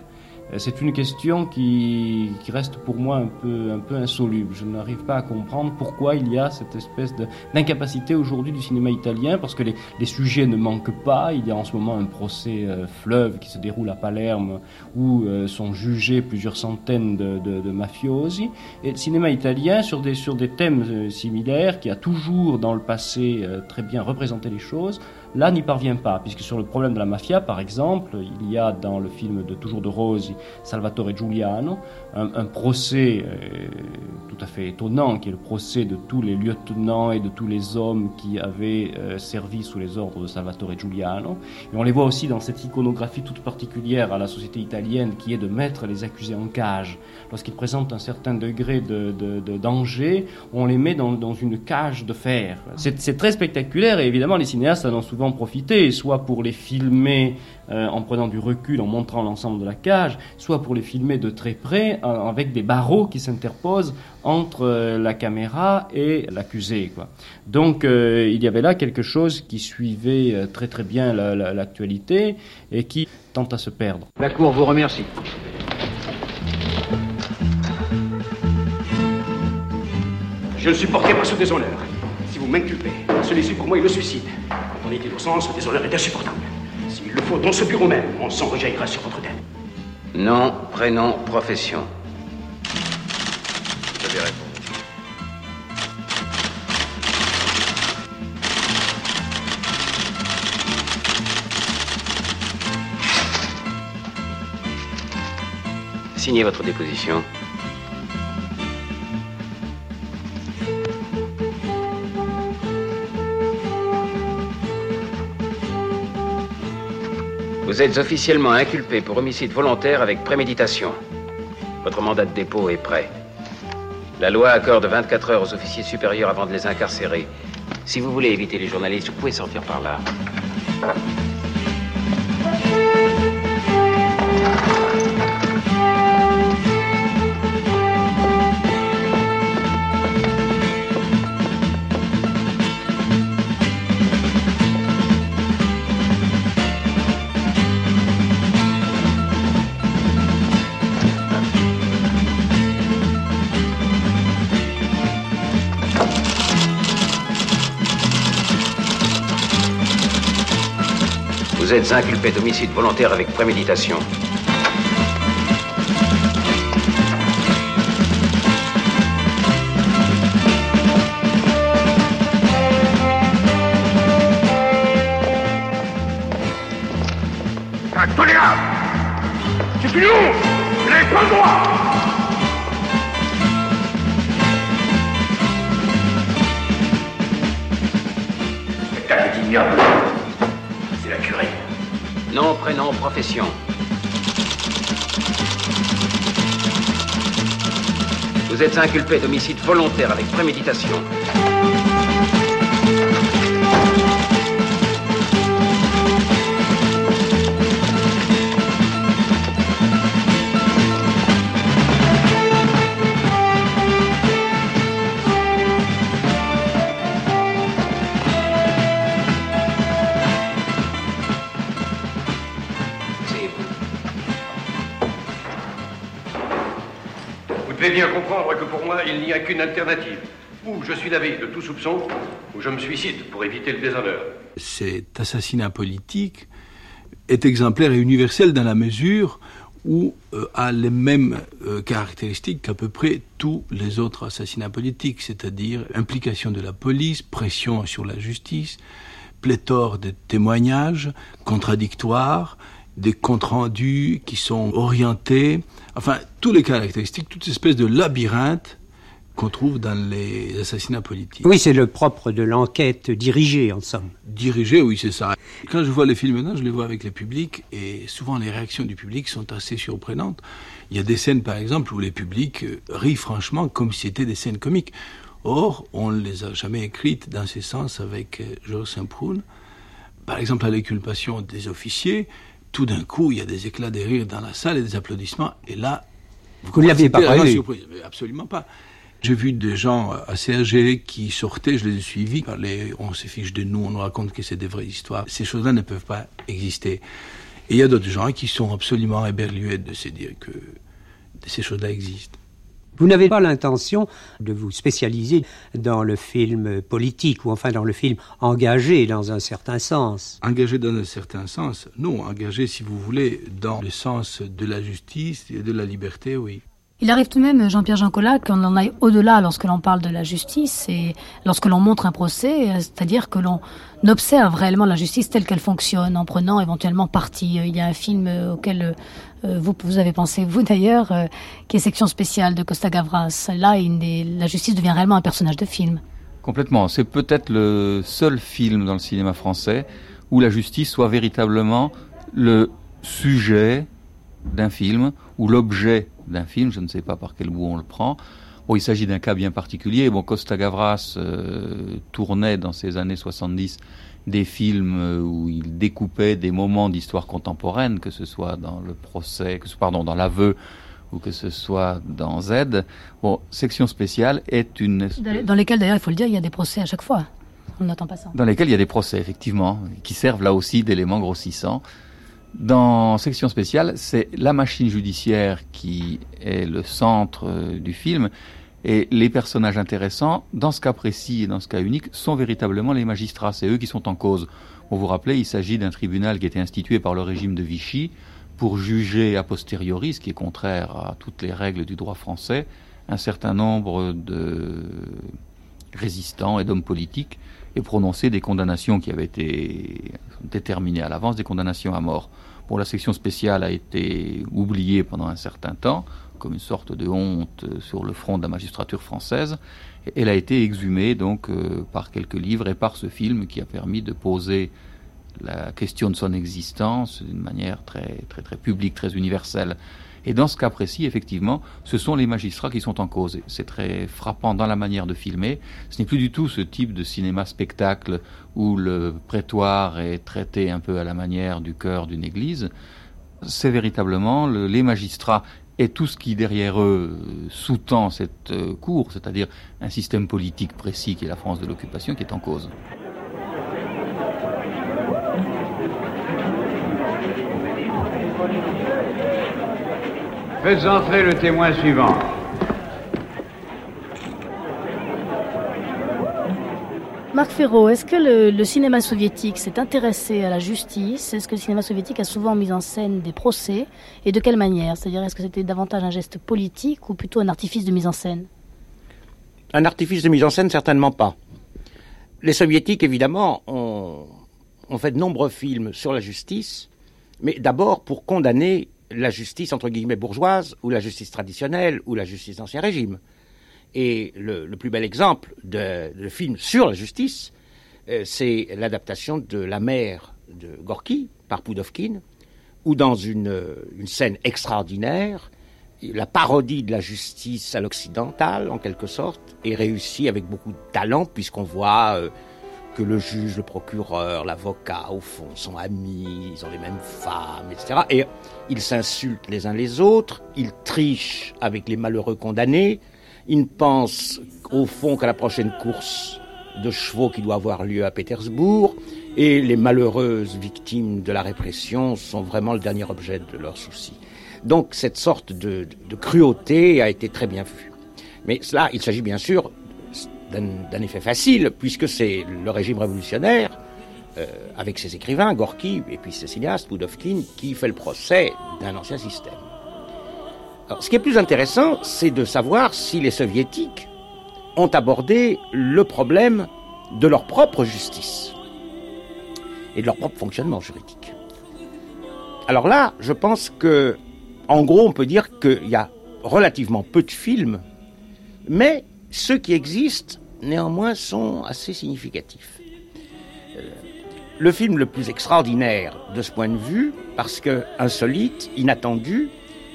Euh, C'est une question qui, qui reste pour moi un peu, un peu insoluble. Je n'arrive pas à comprendre pourquoi il y a cette espèce d'incapacité aujourd'hui du cinéma italien, parce que les, les sujets ne manquent pas. Il y a en ce moment un procès euh, fleuve qui se déroule à Palerme, où euh, sont jugés plusieurs centaines de, de- de mafiosi. Et le cinéma italien, sur des, sur des thèmes euh, similaires, qui a toujours dans le passé euh, très bien représenté les choses, là n'y parvient pas, puisque sur le problème de la mafia, par exemple, il y a dans le film de Toujours de Rosi, Salvatore Giuliano, un, un procès euh, tout à fait étonnant, qui est le procès de tous les lieutenants et de tous les hommes qui avaient euh, servi sous les ordres de Salvatore Giuliano. Et on les voit aussi dans cette iconographie toute particulière à la société italienne, qui est de mettre les accusés en cage. Lorsqu'ils présentent un certain degré de, danger, on les met dans, une cage de fer. C'est très spectaculaire et évidemment les cinéastes en ont souvent profité, soit pour les filmer euh, en prenant du recul, en montrant l'ensemble de la cage, soit pour les filmer de très près, avec des barreaux qui s'interposent entre euh, la caméra et l'accusé. Donc euh, il y avait là quelque chose qui suivait très très bien la- la- l'actualité et qui tente à se perdre. La Cour vous remercie. Je ne supportais pas ce déshonneur. Si vous m'inculpez, celui-ci pour moi est le suicide. En est innocence, ce déshonneur est insupportable. S'il le faut, dans ce bureau même, mon sang rejaillira sur votre tête. Nom, prénom, profession. Je vais répondre. Signez votre déposition. Vous êtes officiellement inculpé pour homicide volontaire avec préméditation. Votre mandat de dépôt est prêt. La loi accorde 24 heures aux officiers supérieurs avant de les incarcérer. Si vous voulez éviter les journalistes, vous pouvez sortir par là. Êtes inculpé d'homicide volontaire avec préméditation. Vous êtes inculpé d'homicide volontaire avec préméditation. N'y a qu'une alternative. Ou je suis David de tout soupçon, ou je me suicide pour éviter le déshonneur. Cet assassinat politique est exemplaire et universel dans la mesure où euh, a les mêmes euh, caractéristiques qu'à peu près tous les autres assassinats politiques, c'est-à-dire implication de la police, pression sur la justice, pléthore de témoignages contradictoires, des comptes rendus qui sont orientés, enfin, toutes les caractéristiques, toute espèce de labyrinthe qu'on trouve dans les assassinats politiques. Oui, c'est le propre de l'enquête dirigée, en somme. Dirigé, oui, c'est ça. Quand je vois les films maintenant, je les vois avec le public et souvent les réactions du public sont assez surprenantes. Il y a des scènes, par exemple, où les publics euh, rient franchement comme si c'était des scènes comiques. Or, on ne les a jamais écrites dans ce sens avec euh, Georges Saint-Proul. Par exemple, à l'inculpation des officiers, tout d'un coup, il y a des éclats de rire dans la salle et des applaudissements. Et là, Vous ne l'aviez pas prévu. Absolument pas. J'ai vu des gens assez âgés qui sortaient, je les ai suivis, parlaient, on se fiche de nous, on nous raconte que c'est des vraies histoires. Ces choses-là ne peuvent pas exister. Et il y a d'autres gens qui sont absolument éberlués de se dire que ces choses-là existent. Vous n'avez pas l'intention de vous spécialiser dans le film politique, ou enfin dans le film engagé dans un certain sens. Engagé dans un certain sens Non, engagé, si vous voulez, dans le sens de la justice et de la liberté, oui. Il arrive tout de même, Jean-Pierre Jancola, qu'on en aille au-delà lorsque l'on parle de la justice et lorsque l'on montre un procès, c'est-à-dire que l'on observe réellement la justice telle qu'elle fonctionne, en prenant éventuellement parti. Il y a un film auquel euh, vous, vous avez pensé, vous d'ailleurs, euh, qui est Section spéciale de Costa Gavras. Là, la justice devient réellement un personnage de film. Complètement. C'est peut-être le seul film dans le cinéma français où la justice soit véritablement le sujet d'un film ou l'objet d'un film. Je ne sais pas par quel bout on le prend. Bon, il s'agit d'un cas bien particulier. Bon, Costa Gavras euh, tournait dans ces années 70 des films euh, où il découpait des moments d'histoire contemporaine, que ce soit dans le procès, que ce, pardon, dans l'aveu ou que ce soit dans Z. Bon, section spéciale est une Dans lesquels, d'ailleurs, il faut le dire, il y a des procès à chaque fois. On n'attend pas ça. dans lesquels il y a des procès, effectivement, qui servent là aussi d'éléments grossissants. Dans section spéciale, c'est la machine judiciaire qui est le centre euh, du film, et les personnages intéressants, dans ce cas précis et dans ce cas unique, sont véritablement les magistrats. C'est eux qui sont en cause. Vous vous rappelez, il s'agit d'un tribunal qui a été institué par le régime de Vichy pour juger a posteriori, ce qui est contraire à toutes les règles du droit français, un certain nombre de résistants et d'hommes politiques et prononcer des condamnations qui avaient été déterminées à l'avance, des condamnations à mort. La section spéciale a été oubliée pendant un certain temps, comme une sorte de honte euh, sur le front de la magistrature française. Elle a été exhumée donc euh, par quelques livres et par ce film qui a permis de poser la question de son existence d'une manière très, très, très publique, très universelle. Et dans ce cas précis, effectivement, ce sont les magistrats qui sont en cause. C'est très frappant dans la manière de filmer. Ce n'est plus du tout ce type de cinéma-spectacle où le prétoire est traité un peu à la manière du cœur d'une église. C'est véritablement le, les magistrats et tout ce qui derrière eux sous-tend cette euh, cour, c'est-à-dire un système politique précis qui est la France de l'occupation, qui est en cause. Faites entrer le témoin suivant. Marc Ferraud, est-ce que le, le cinéma soviétique s'est intéressé à la justice? Est-ce que le cinéma soviétique a souvent mis en scène des procès? Et de quelle manière? C'est-à-dire, est-ce que c'était davantage un geste politique ou plutôt un artifice de mise en scène? Un artifice de mise en scène, certainement pas. Les soviétiques, évidemment, ont, ont fait de nombreux films sur la justice, mais d'abord pour condamner la justice entre guillemets bourgeoise ou la justice traditionnelle ou la justice d'ancien régime. Et le, plus bel exemple de, film sur la justice, euh, c'est l'adaptation de La mère de Gorky par Poudovkin, où dans une, une, scène extraordinaire, la parodie de la justice à l'occidentale, en quelque sorte, est réussie avec beaucoup de talent, puisqu'on voit euh, que le juge, le procureur, l'avocat, au fond, sont amis, ils ont les mêmes femmes, etc. Et ils s'insultent les uns les autres, ils trichent avec les malheureux condamnés, ils ne pensent au fond qu'à la prochaine course de chevaux qui doit avoir lieu à Pétersbourg, et les malheureuses victimes de la répression sont vraiment le dernier objet de leurs soucis. Donc cette sorte de, de cruauté a été très bien vue. Mais cela, il s'agit bien sûr d'un effet facile, puisque c'est le régime révolutionnaire, euh, avec ses écrivains, Gorky, et puis ses cinéastes, Poudovkin, qui fait le procès d'un ancien système. Alors, ce qui est plus intéressant, c'est de savoir si les soviétiques ont abordé le problème de leur propre justice et de leur propre fonctionnement juridique. Alors là, je pense que, en gros, on peut dire qu'il y a relativement peu de films, mais ceux qui existent, néanmoins, sont assez significatifs. Euh, le film le plus extraordinaire de ce point de vue, parce que insolite, inattendu,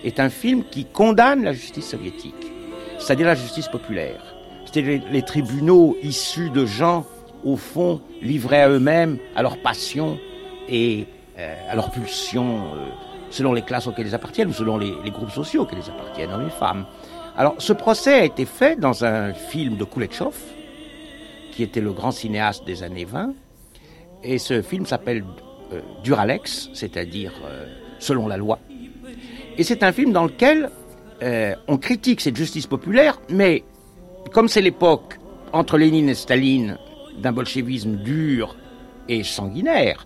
est un film qui condamne la justice soviétique, c'est-à-dire la justice populaire. C'est-à-dire les, tribunaux issus de gens, au fond, livrés à eux-mêmes, à leur passion et euh, à leur pulsion, euh, selon les classes auxquelles ils appartiennent ou selon les, groupes sociaux auxquels ils appartiennent, hommes et femmes. Alors, ce procès a été fait dans un film de Kuleshov, qui était le grand cinéaste des années 20, et ce film s'appelle euh, Duralex, c'est-à-dire euh, selon la loi. Et c'est un film dans lequel euh, on critique cette justice populaire, mais comme c'est l'époque entre Lénine et Staline d'un bolchevisme dur et sanguinaire,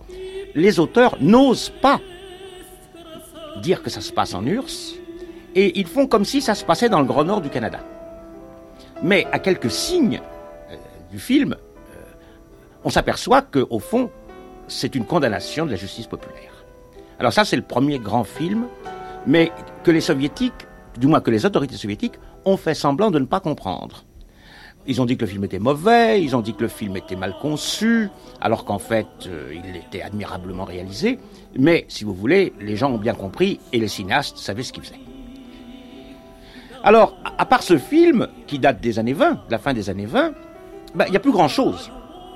les auteurs n'osent pas dire que ça se passe en URSS, et ils font comme si ça se passait dans le grand nord du Canada. Mais à quelques signes du film, euh, on s'aperçoit qu'au fond, c'est une condamnation de la justice populaire. Alors ça, c'est le premier grand film, mais que les soviétiques, du moins que les autorités soviétiques, ont fait semblant de ne pas comprendre. Ils ont dit que le film était mauvais, ils ont dit que le film était mal conçu, alors qu'en fait, euh, il était admirablement réalisé. Mais, si vous voulez, les gens ont bien compris et les cinéastes savaient ce qu'ils faisaient. Alors, à part ce film, qui date des années 20, de la fin des années 20, ben, il n'y a plus grand-chose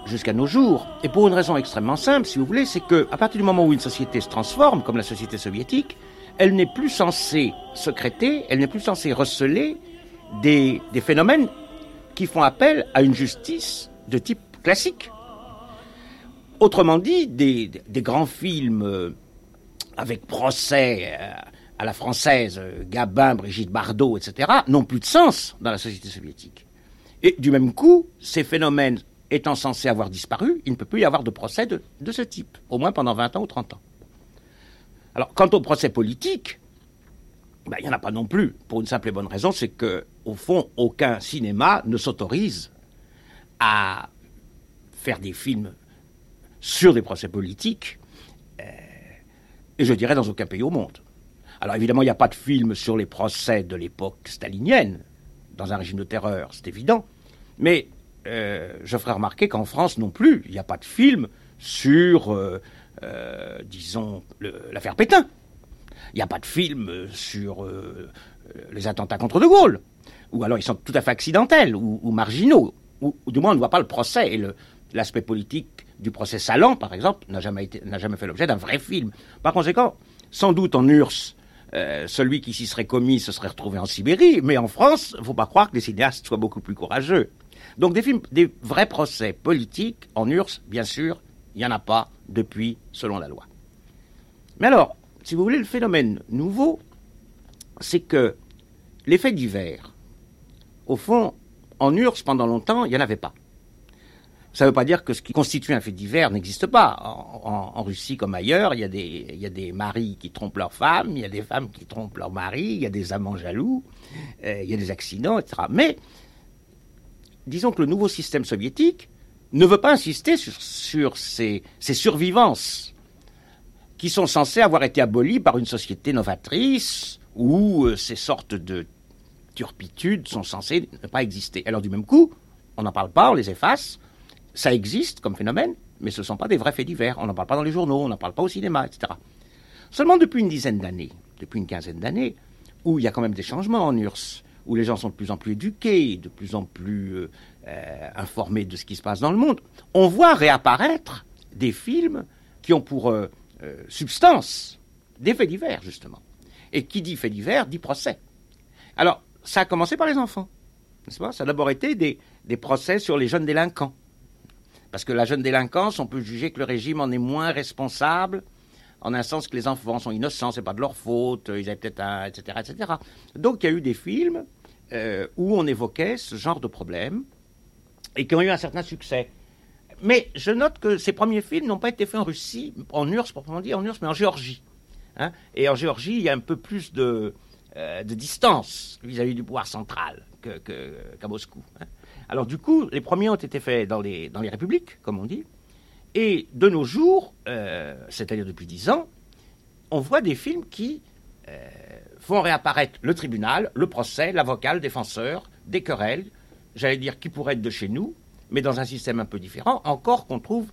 jusqu'à nos jours. Et pour une raison extrêmement simple, si vous voulez, c'est que à partir du moment où une société se transforme, comme la société soviétique, elle n'est plus censée secréter, elle n'est plus censée receler des, des phénomènes qui font appel à une justice de type classique. Autrement dit, des, des grands films euh, avec procès euh, à la française, euh, Gabin, Brigitte Bardot, etc., n'ont plus de sens dans la société soviétique. Et du même coup, ces phénomènes étant censés avoir disparu, il ne peut plus y avoir de procès de, ce type, au moins pendant 20 ans ou 30 ans. Alors, quant au procès politique, ben, il n'y en a pas non plus, pour une simple et bonne raison, c'est que, au fond, aucun cinéma ne s'autorise à faire des films sur des procès politiques, euh, et je dirais dans aucun pays au monde. Alors évidemment, il n'y a pas de film sur les procès de l'époque stalinienne, dans un régime de terreur, c'est évident, mais euh, je ferai remarquer qu'en France non plus, il n'y a pas de film sur euh, euh, disons, l'affaire Pétain. Il n'y a pas de film sur les attentats contre De Gaulle. Ou alors ils sont tout à fait accidentels ou, marginaux. Ou, du moins on ne voit pas le procès. Et l'aspect politique du procès Salan, par exemple, n'a jamais, jamais fait l'objet d'un vrai film. Par conséquent, sans doute en URSS, euh, celui qui s'y serait commis se serait retrouvé en Sibérie, mais en France, il ne faut pas croire que les cinéastes soient beaucoup plus courageux. Donc des films, des vrais procès politiques en URSS, bien sûr, il n'y en a pas depuis selon la loi. Mais alors, si vous voulez, le phénomène nouveau, c'est que les faits divers, au fond, en URSS, pendant longtemps, il n'y en avait pas. Ça ne veut pas dire que ce qui constitue un fait divers n'existe pas. En, Russie comme ailleurs, il y, a des, maris qui trompent leurs femmes, il y a des femmes qui trompent leurs maris, il y a des amants jaloux, euh, il y a des accidents, etc. Mais disons que le nouveau système soviétique ne veut pas insister sur, ces survivances qui sont censées avoir été abolies par une société novatrice où euh, ces sortes de turpitudes sont censées ne pas exister. Alors du même coup, on n'en parle pas, on les efface, ça existe comme phénomène, mais ce ne sont pas des vrais faits divers, on n'en parle pas dans les journaux, on n'en parle pas au cinéma, etc. Seulement depuis une dizaine d'années, depuis une quinzaine d'années, où il y a quand même des changements en URSS, où les gens sont de plus en plus éduqués, de plus en plus euh, euh, informés de ce qui se passe dans le monde, on voit réapparaître des films qui ont pour euh, substance des faits divers, justement. Et qui dit faits divers dit procès. Alors, ça a commencé par les enfants, n'est-ce pas? Ça a d'abord été des procès sur les jeunes délinquants. Parce que la jeune délinquance, on peut juger que le régime en est moins responsable, en un sens que les enfants sont innocents, c'est pas de leur faute, ils avaient peut-être un, etc., etc. Donc il y a eu des films euh, où on évoquait ce genre de problème et qui ont eu un certain succès. Mais je note que ces premiers films n'ont pas été faits en Russie, en URSS proprement dit, en URSS, mais en Géorgie. hein. et en Géorgie, il y a un peu plus de, euh, de distance vis-à-vis du pouvoir central que- que- qu'à Moscou. hein. Alors du coup, les premiers ont été faits dans les, républiques, comme on dit, et de nos jours, euh, c'est-à-dire depuis dix ans, on voit des films qui euh, font réapparaître le tribunal, le procès, l'avocat, le défenseur, des querelles, j'allais dire qui pourraient être de chez nous, mais dans un système un peu différent, encore qu'on trouve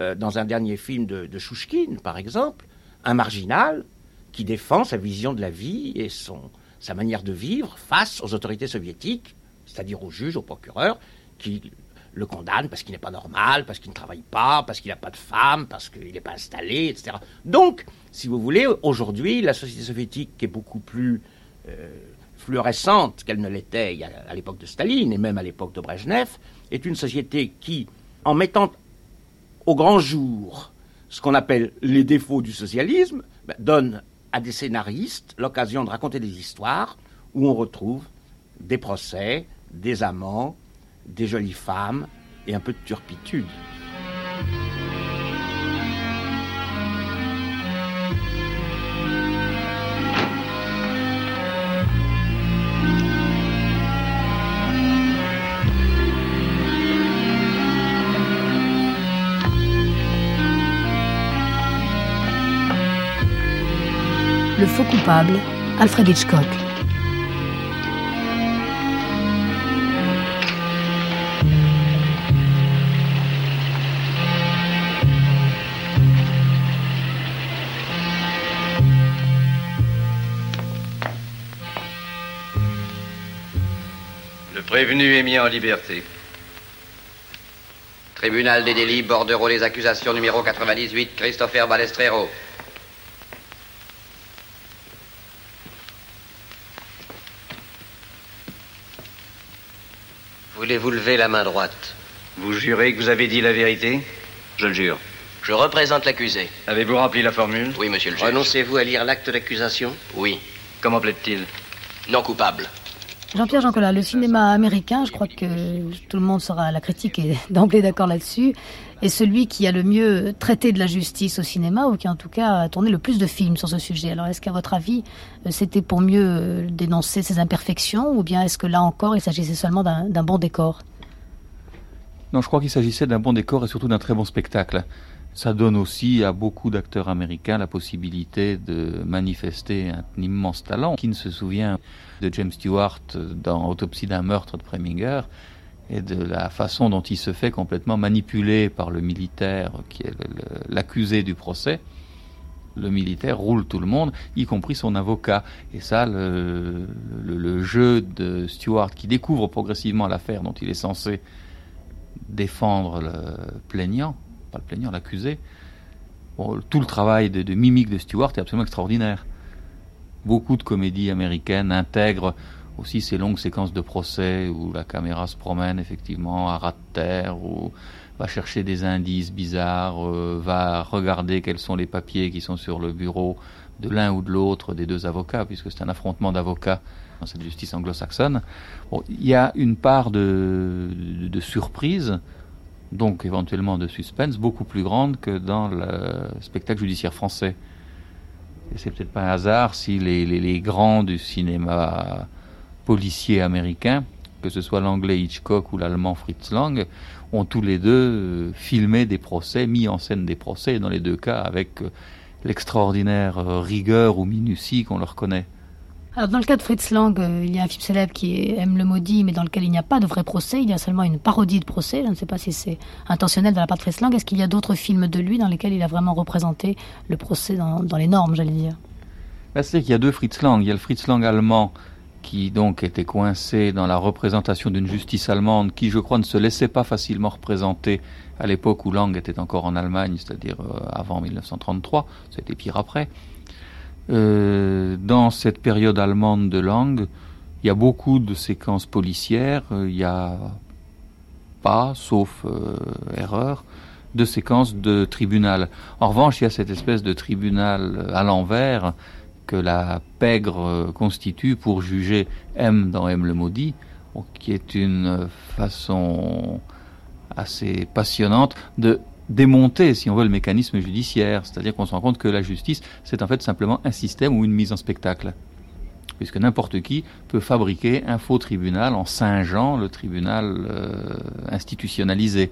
euh, dans un dernier film de, Chouchkine, par exemple, un marginal qui défend sa vision de la vie et sa manière de vivre face aux autorités soviétiques, c'est-à-dire aux juges, aux procureurs, qui le condamnent parce qu'il n'est pas normal, parce qu'il ne travaille pas, parce qu'il n'a pas de femme, parce qu'il n'est pas installé, etc. Donc, si vous voulez, aujourd'hui, la société soviétique est beaucoup plus euh, fluorescente qu'elle ne l'était à l'époque de Staline et même à l'époque de Brejnev, est une société qui, en mettant au grand jour ce qu'on appelle les défauts du socialisme, ben, donne à des scénaristes l'occasion de raconter des histoires où on retrouve des procès, des amants, des jolies femmes et un peu de turpitude. Le faux coupable, Alfred Hitchcock. Prévenu est mis en liberté. Tribunal des délits, bordereau des accusations numéro 98, Christopher Balestrero. Voulez-vous lever la main droite? Vous jurez que vous avez dit la vérité? Je le jure. Je représente l'accusé. Avez-vous rempli la formule? Oui, monsieur le juge. Renoncez-vous à lire l'acte d'accusation? Oui. Comment plaide-t-il? Non coupable. Jean-Pierre Jancola, le cinéma américain, je crois que tout le monde sera, la critique est d'emblée d'accord là-dessus, est celui qui a le mieux traité de la justice au cinéma, ou qui en tout cas a tourné le plus de films sur ce sujet. Alors est-ce qu'à votre avis, euh, c'était pour mieux euh, dénoncer ses imperfections, ou bien est-ce que là encore, il s'agissait seulement d'un bon décor? Non, je crois qu'il s'agissait d'un bon décor et surtout d'un très bon spectacle. Ça donne aussi à beaucoup d'acteurs américains la possibilité de manifester un immense talent. Qui ne se souvient de James Stewart dans Autopsie d'un meurtre de Preminger et de la façon dont il se fait complètement manipuler par le militaire qui est l'accusé du procès. Le militaire roule tout le monde, y compris son avocat. Et ça, le, le jeu de Stewart qui découvre progressivement l'affaire dont il est censé défendre le plaignant, pas le plaignant, l'accusé, tout le travail de, mimique de Stewart est absolument extraordinaire. Beaucoup de comédies américaines intègrent aussi ces longues séquences de procès où la caméra se promène effectivement à ras de terre, ou va chercher des indices bizarres, euh, va regarder quels sont les papiers qui sont sur le bureau de l'un ou de l'autre des deux avocats, puisque c'est un affrontement d'avocats dans cette justice anglo-saxonne. il y a une part de surprise donc éventuellement de suspense, beaucoup plus grande que dans le spectacle judiciaire français. Et c'est peut-être pas un hasard si les, grands du cinéma policier américain, que ce soit l'anglais Hitchcock ou l'allemand Fritz Lang, ont tous les deux euh, filmé des procès, mis en scène des procès, dans les deux cas avec euh, l'extraordinaire euh, rigueur ou minutie qu'on leur connaît. Alors, dans le cas de Fritz Lang, euh, il y a un film célèbre qui aime le maudit, mais dans lequel il n'y a pas de vrai procès, il y a seulement une parodie de procès. Je ne sais pas si c'est intentionnel de la part de Fritz Lang. Est-ce qu'il y a d'autres films de lui dans lesquels il a vraiment représenté le procès dans, les normes, j'allais dire? Bah, C'est qu'il y a deux Fritz Lang. Il y a le Fritz Lang allemand qui donc était coincé dans la représentation d'une justice allemande qui, je crois, ne se laissait pas facilement représenter à l'époque où Lang était encore en Allemagne, c'est-à-dire euh, avant 1933, c'était pire après. Euh, dans cette période allemande de langue, il y a beaucoup de séquences policières, euh, il n'y a pas, sauf euh, erreur, de séquences de tribunal. En revanche, il y a cette espèce de tribunal à l'envers que la pègre constitue pour juger M dans M le maudit, qui est une façon assez passionnante de démonter, si on veut, le mécanisme judiciaire. C'est-à-dire qu'on se rend compte que la justice, c'est en fait simplement un système ou une mise en spectacle. Puisque n'importe qui peut fabriquer un faux tribunal en singeant le tribunal euh, institutionnalisé.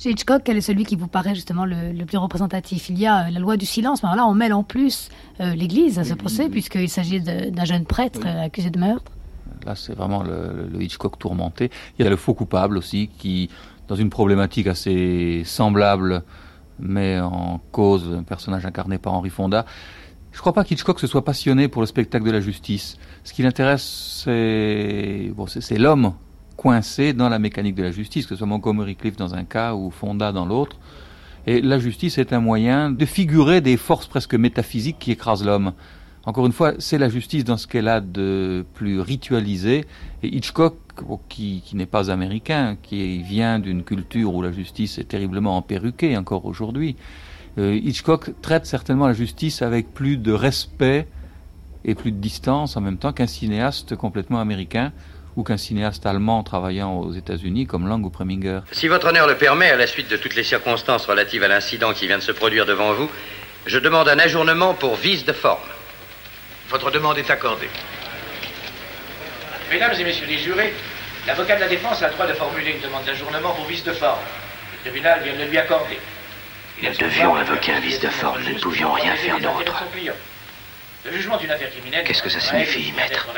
Chez Hitchcock, quel est celui qui vous paraît justement le, plus représentatif? Il y a euh, la loi du silence, mais alors là on mêle en plus euh, l'Église à ce procès, puisqu'il s'agit d'un jeune prêtre accusé de meurtre. Là c'est vraiment le, le, Hitchcock tourmenté. Il y a le faux coupable aussi, qui dans une problématique assez semblable, mais en cause un personnage incarné par Henri Fonda. Je ne crois pas qu'Hitchcock se soit passionné pour le spectacle de la justice. Ce qui l'intéresse, c'est l'homme coincé dans la mécanique de la justice, que ce soit Montgomery Cliff dans un cas ou Fonda dans l'autre. Et la justice est un moyen de figurer des forces presque métaphysiques qui écrasent l'homme. Encore une fois, c'est la justice dans ce qu'elle a de plus ritualisé. Et Hitchcock, qui, n'est pas américain, qui vient d'une culture où la justice est terriblement emperruquée encore aujourd'hui, euh, Hitchcock traite certainement la justice avec plus de respect et plus de distance en même temps qu'un cinéaste complètement américain ou qu'un cinéaste allemand travaillant aux États-Unis comme Lang ou Preminger. Si votre honneur le permet, à la suite de toutes les circonstances relatives à l'incident qui vient de se produire devant vous, je demande un ajournement pour vice de forme. Votre demande est accordée. Mesdames et messieurs les jurés, l'avocat de la défense a le droit de formuler une demande d'ajournement pour vice de forme. Le tribunal vient de le lui accorder. Nous devions invoquer un vice de forme, nous ne pouvions rien faire d'autre. Le jugement d'une affaire criminelle. Qu'est-ce que ça signifie, maître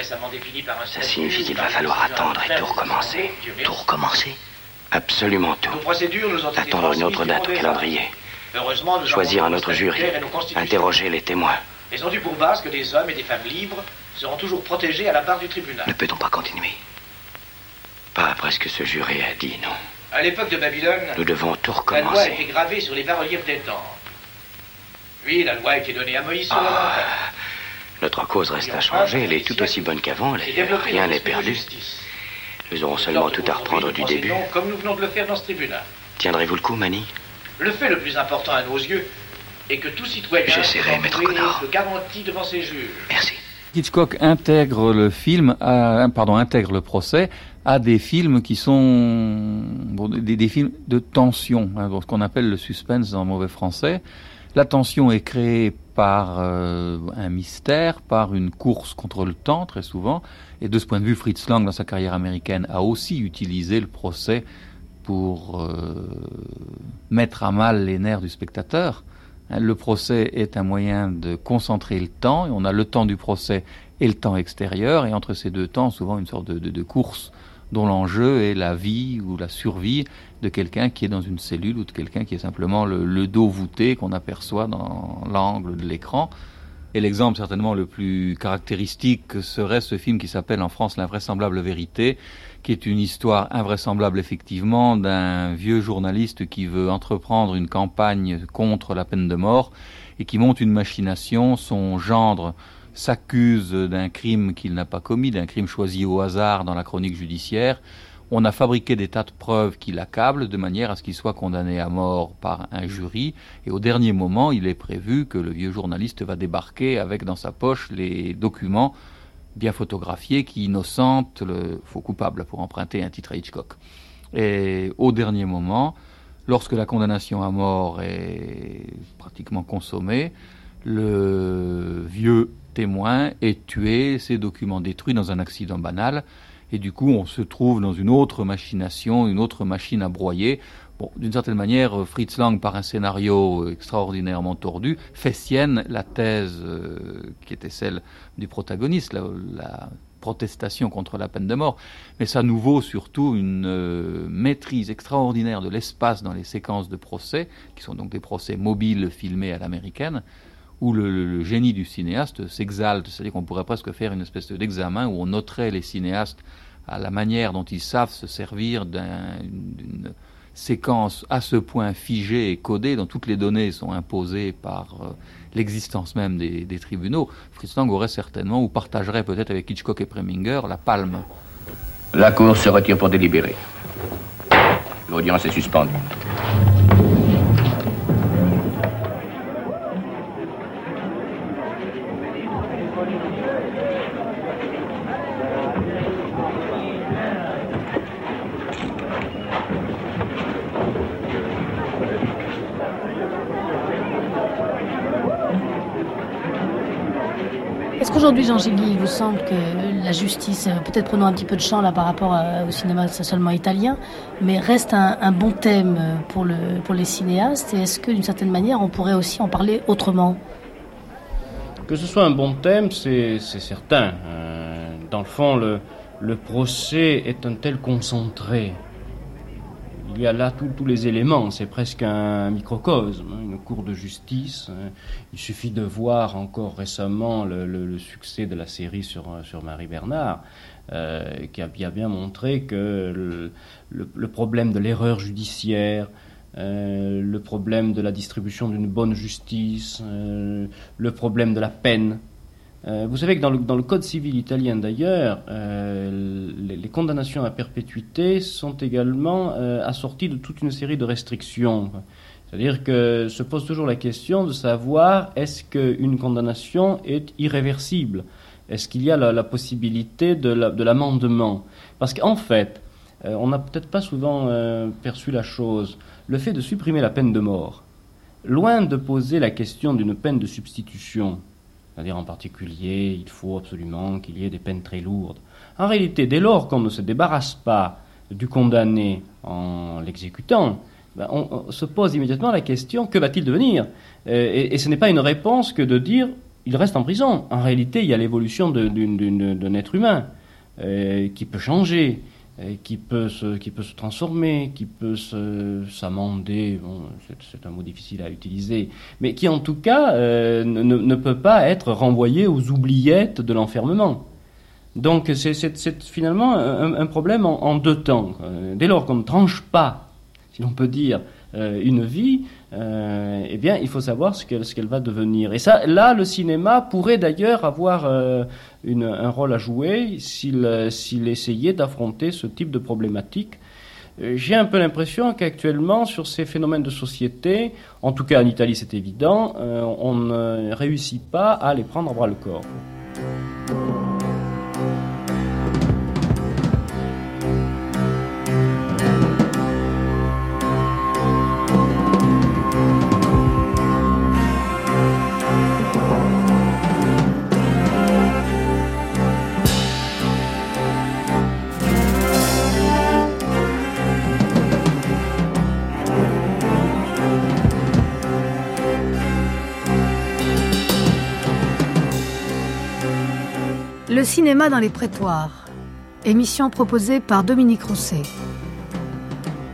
Ça signifie qu'il va falloir attendre et tout recommencer. Tout recommencer Absolument tout. Attendre une autre date au calendrier. Choisir un autre jury. Interroger les témoins. Ils ont dû pour base que des hommes et des femmes libres seront toujours protégés à la barre du tribunal. Ne peut-on pas continuer Pas après ce que ce juré a dit, non. À l'époque de Babylone, nous devons tout recommencer. La loi a été gravée sur les bas-reliefs des temps. Puis la loi a été donnée à Moïse sur ah, Notre cause reste à changer, elle est tout aussi bonne qu'avant, rien n'est perdu. Nous aurons seulement tout à reprendre du début. Comme nous venons de le faire dans ce tribunal. Tiendrez-vous le coup, Manny Le fait le plus important à nos yeux et que tout citoyen J'essaierai, maître Connor. le garantie devant ses juges. Merci. Hitchcock intègre le film, à, pardon, intègre le procès à des films qui sont des, films de tension, hein, ce qu'on appelle le suspense en mauvais français. La tension est créée par euh, un mystère, par une course contre le temps très souvent. Et de ce point de vue, Fritz Lang, dans sa carrière américaine, a aussi utilisé le procès pour euh, mettre à mal les nerfs du spectateur. Le procès est un moyen de concentrer le temps, et on a le temps du procès et le temps extérieur, et entre ces deux temps, souvent une sorte de, course dont l'enjeu est la vie ou la survie de quelqu'un qui est dans une cellule ou de quelqu'un qui est simplement le, dos voûté qu'on aperçoit dans l'angle de l'écran. Et l'exemple certainement le plus caractéristique serait ce film qui s'appelle en France L'invraisemblable vérité, qui est une histoire invraisemblable effectivement d'un vieux journaliste qui veut entreprendre une campagne contre la peine de mort et qui monte une machination. Son gendre s'accuse d'un crime qu'il n'a pas commis, d'un crime choisi au hasard dans la chronique judiciaire. On a fabriqué des tas de preuves qui l'accablent de manière à ce qu'il soit condamné à mort par un jury. Et au dernier moment, il est prévu que le vieux journaliste va débarquer avec dans sa poche les documents bien photographiés qui innocentent le faux coupable pour emprunter un titre à Hitchcock. Et au dernier moment, lorsque la condamnation à mort est pratiquement consommée, le vieux témoin est tué, ses documents détruits dans un accident banal, et du coup on se trouve dans une autre machination, une autre machine à broyer. D'une certaine manière, Fritz Lang, par un scénario extraordinairement tordu, fait sienne la thèse euh, qui était celle du protagoniste, la, protestation contre la peine de mort, mais ça nous vaut surtout une euh, maîtrise extraordinaire de l'espace dans les séquences de procès, qui sont donc des procès mobiles filmés à l'américaine, où le, génie du cinéaste s'exalte, c'est-à-dire qu'on pourrait presque faire une espèce d'examen où on noterait les cinéastes à la manière dont ils savent se servir d'une séquence à ce point figée et codée, dont toutes les données sont imposées par euh, l'existence même des, tribunaux. Fritz Lang aurait certainement, ou partagerait peut-être avec Hitchcock et Preminger, la palme. La Cour se retire pour délibérer. L'audience est suspendue. Aujourd'hui, Jean Gilly, il vous semble que la justice, euh, peut-être prenons un petit peu de champ là par rapport au cinéma seulement italien, mais reste un, bon thème pour, le, pour les cinéastes Et est-ce que d'une certaine manière, on pourrait aussi en parler autrement? Que ce soit un bon thème, c'est certain. Euh, dans le fond, le, le procès est un tel concentré il y a là tous les éléments, c'est presque un microcosme, hein, une cour de justice. Hein. Il suffit de voir encore récemment le, succès de la série sur, Marie Bernard, euh, qui a bien, bien montré que le, problème de l'erreur judiciaire, euh, le problème de la distribution d'une bonne justice, euh, le problème de la peine, euh, vous savez que dans le, Code civil italien d'ailleurs, euh, les, condamnations à perpétuité sont également euh, assorties de toute une série de restrictions. C'est-à-dire que se pose toujours la question de savoir est-ce qu'une condamnation est irréversible? Est-ce qu'il y a la, possibilité de l'amendement? Parce qu'en fait, on n'a peut-être pas souvent perçu la chose. Le fait de supprimer la peine de mort, loin de poser la question d'une peine de substitution, c'est-à-dire en particulier, il faut absolument qu'il y ait des peines très lourdes. En réalité, dès lors qu'on ne se débarrasse pas du condamné en l'exécutant, ben, on, se pose immédiatement la question que va-t-il devenir? Euh, et, ce n'est pas une réponse que de dire il reste en prison. En réalité, il y a l'évolution d'un être humain euh, qui peut changer qui peut se, qui peut se transformer, qui peut s'amender, bon, c'est un mot difficile à utiliser, mais qui en tout cas euh, ne, peut pas être renvoyé aux oubliettes de l'enfermement. Donc c'est finalement un, problème en, deux temps. Dès lors qu'on ne tranche pas, si l'on peut dire, une vie, euh, eh bien, il faut savoir ce qu'elle qu'elle va devenir. Et ça, là, le cinéma pourrait d'ailleurs avoir euh, une, un rôle à jouer s'il essayait d'affronter ce type de problématique. J'ai un peu l'impression qu'actuellement, sur ces phénomènes de société, en tout cas en Italie c'est évident, on ne réussit pas à les prendre à bras le corps. Cinéma dans les prétoires. émission proposée par Dominique Rousset.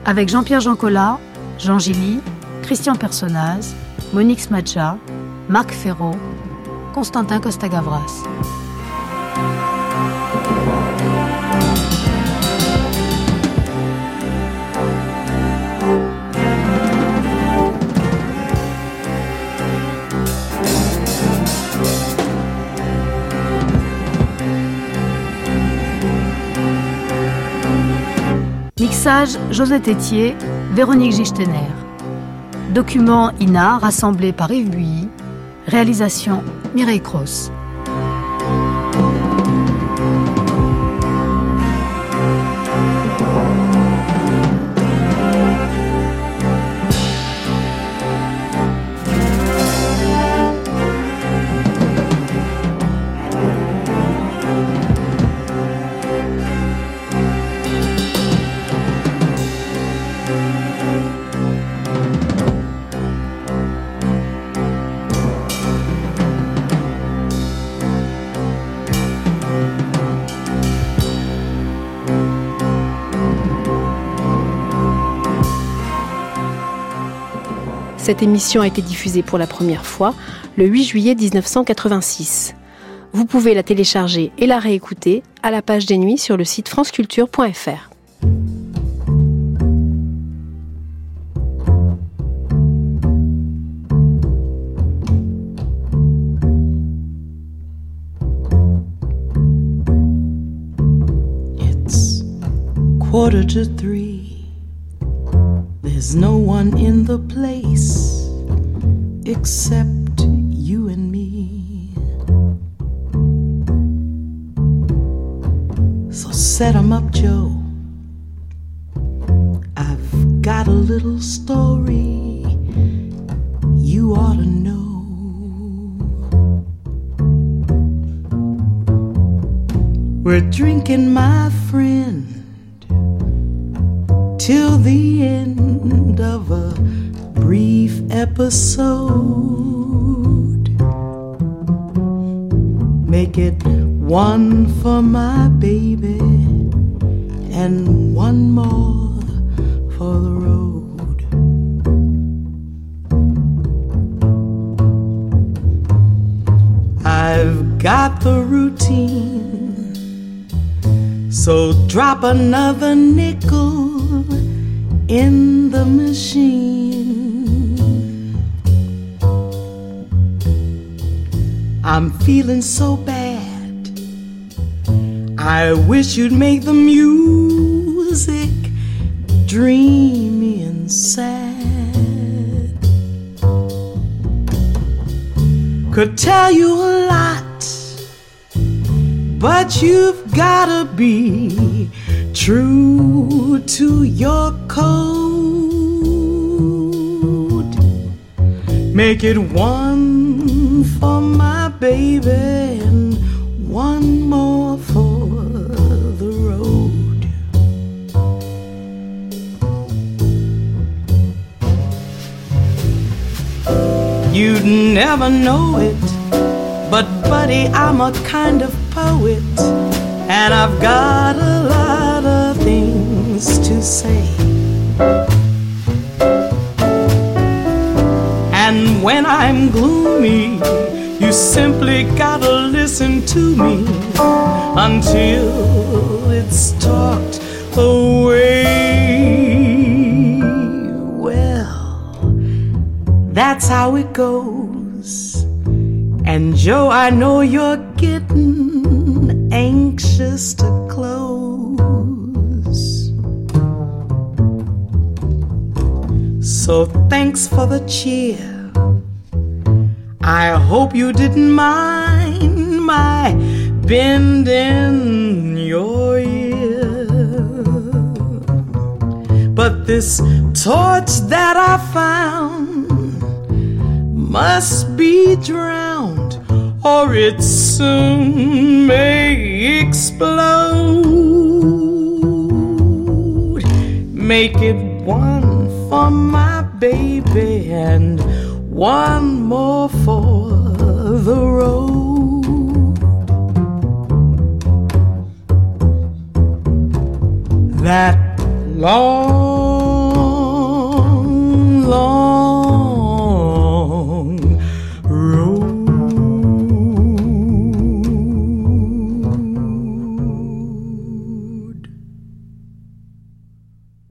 Avec Jean-Pierre Jancola, Jean Gilly, Christian Personnaz, Monique Smadja, Marc Ferraud, Constantin Costa-Gavras. Mixage José Tétier, Véronique Gichtener. Document INA rassemblé par Yves Builly. Réalisation Mireille Cross. Cette émission a été diffusée pour la première fois le 8 juillet 1986. Vous pouvez la télécharger et la réécouter à la page des nuits sur le site franceculture.fr. There's no one in the place except you and me. So set 'em up, Joe. I've got a little story you ought to know. We're drinking, my friend till the end of a brief episode. Make it one for my baby and one more for the road. I've got the routine, so drop another nickel in the machine. I'm feeling so bad. I wish you'd make the music dreamy and sad. Could tell you a lot, but you've gotta be true to your code. Make it one for my baby and one more for the road. You'd never know it, but buddy, I'm a kind of poet, and I've got a lot of things to say. And when I'm gloomy, you simply gotta listen to me until it's talked away. Well, that's how it goes. And Joe, I know you're getting anxious So thanks for the cheer. I hope you didn't mind my bending your ear. But this torch that I found must be drowned, or it soon may explode. Make it one for my baby, and one more for the road. That long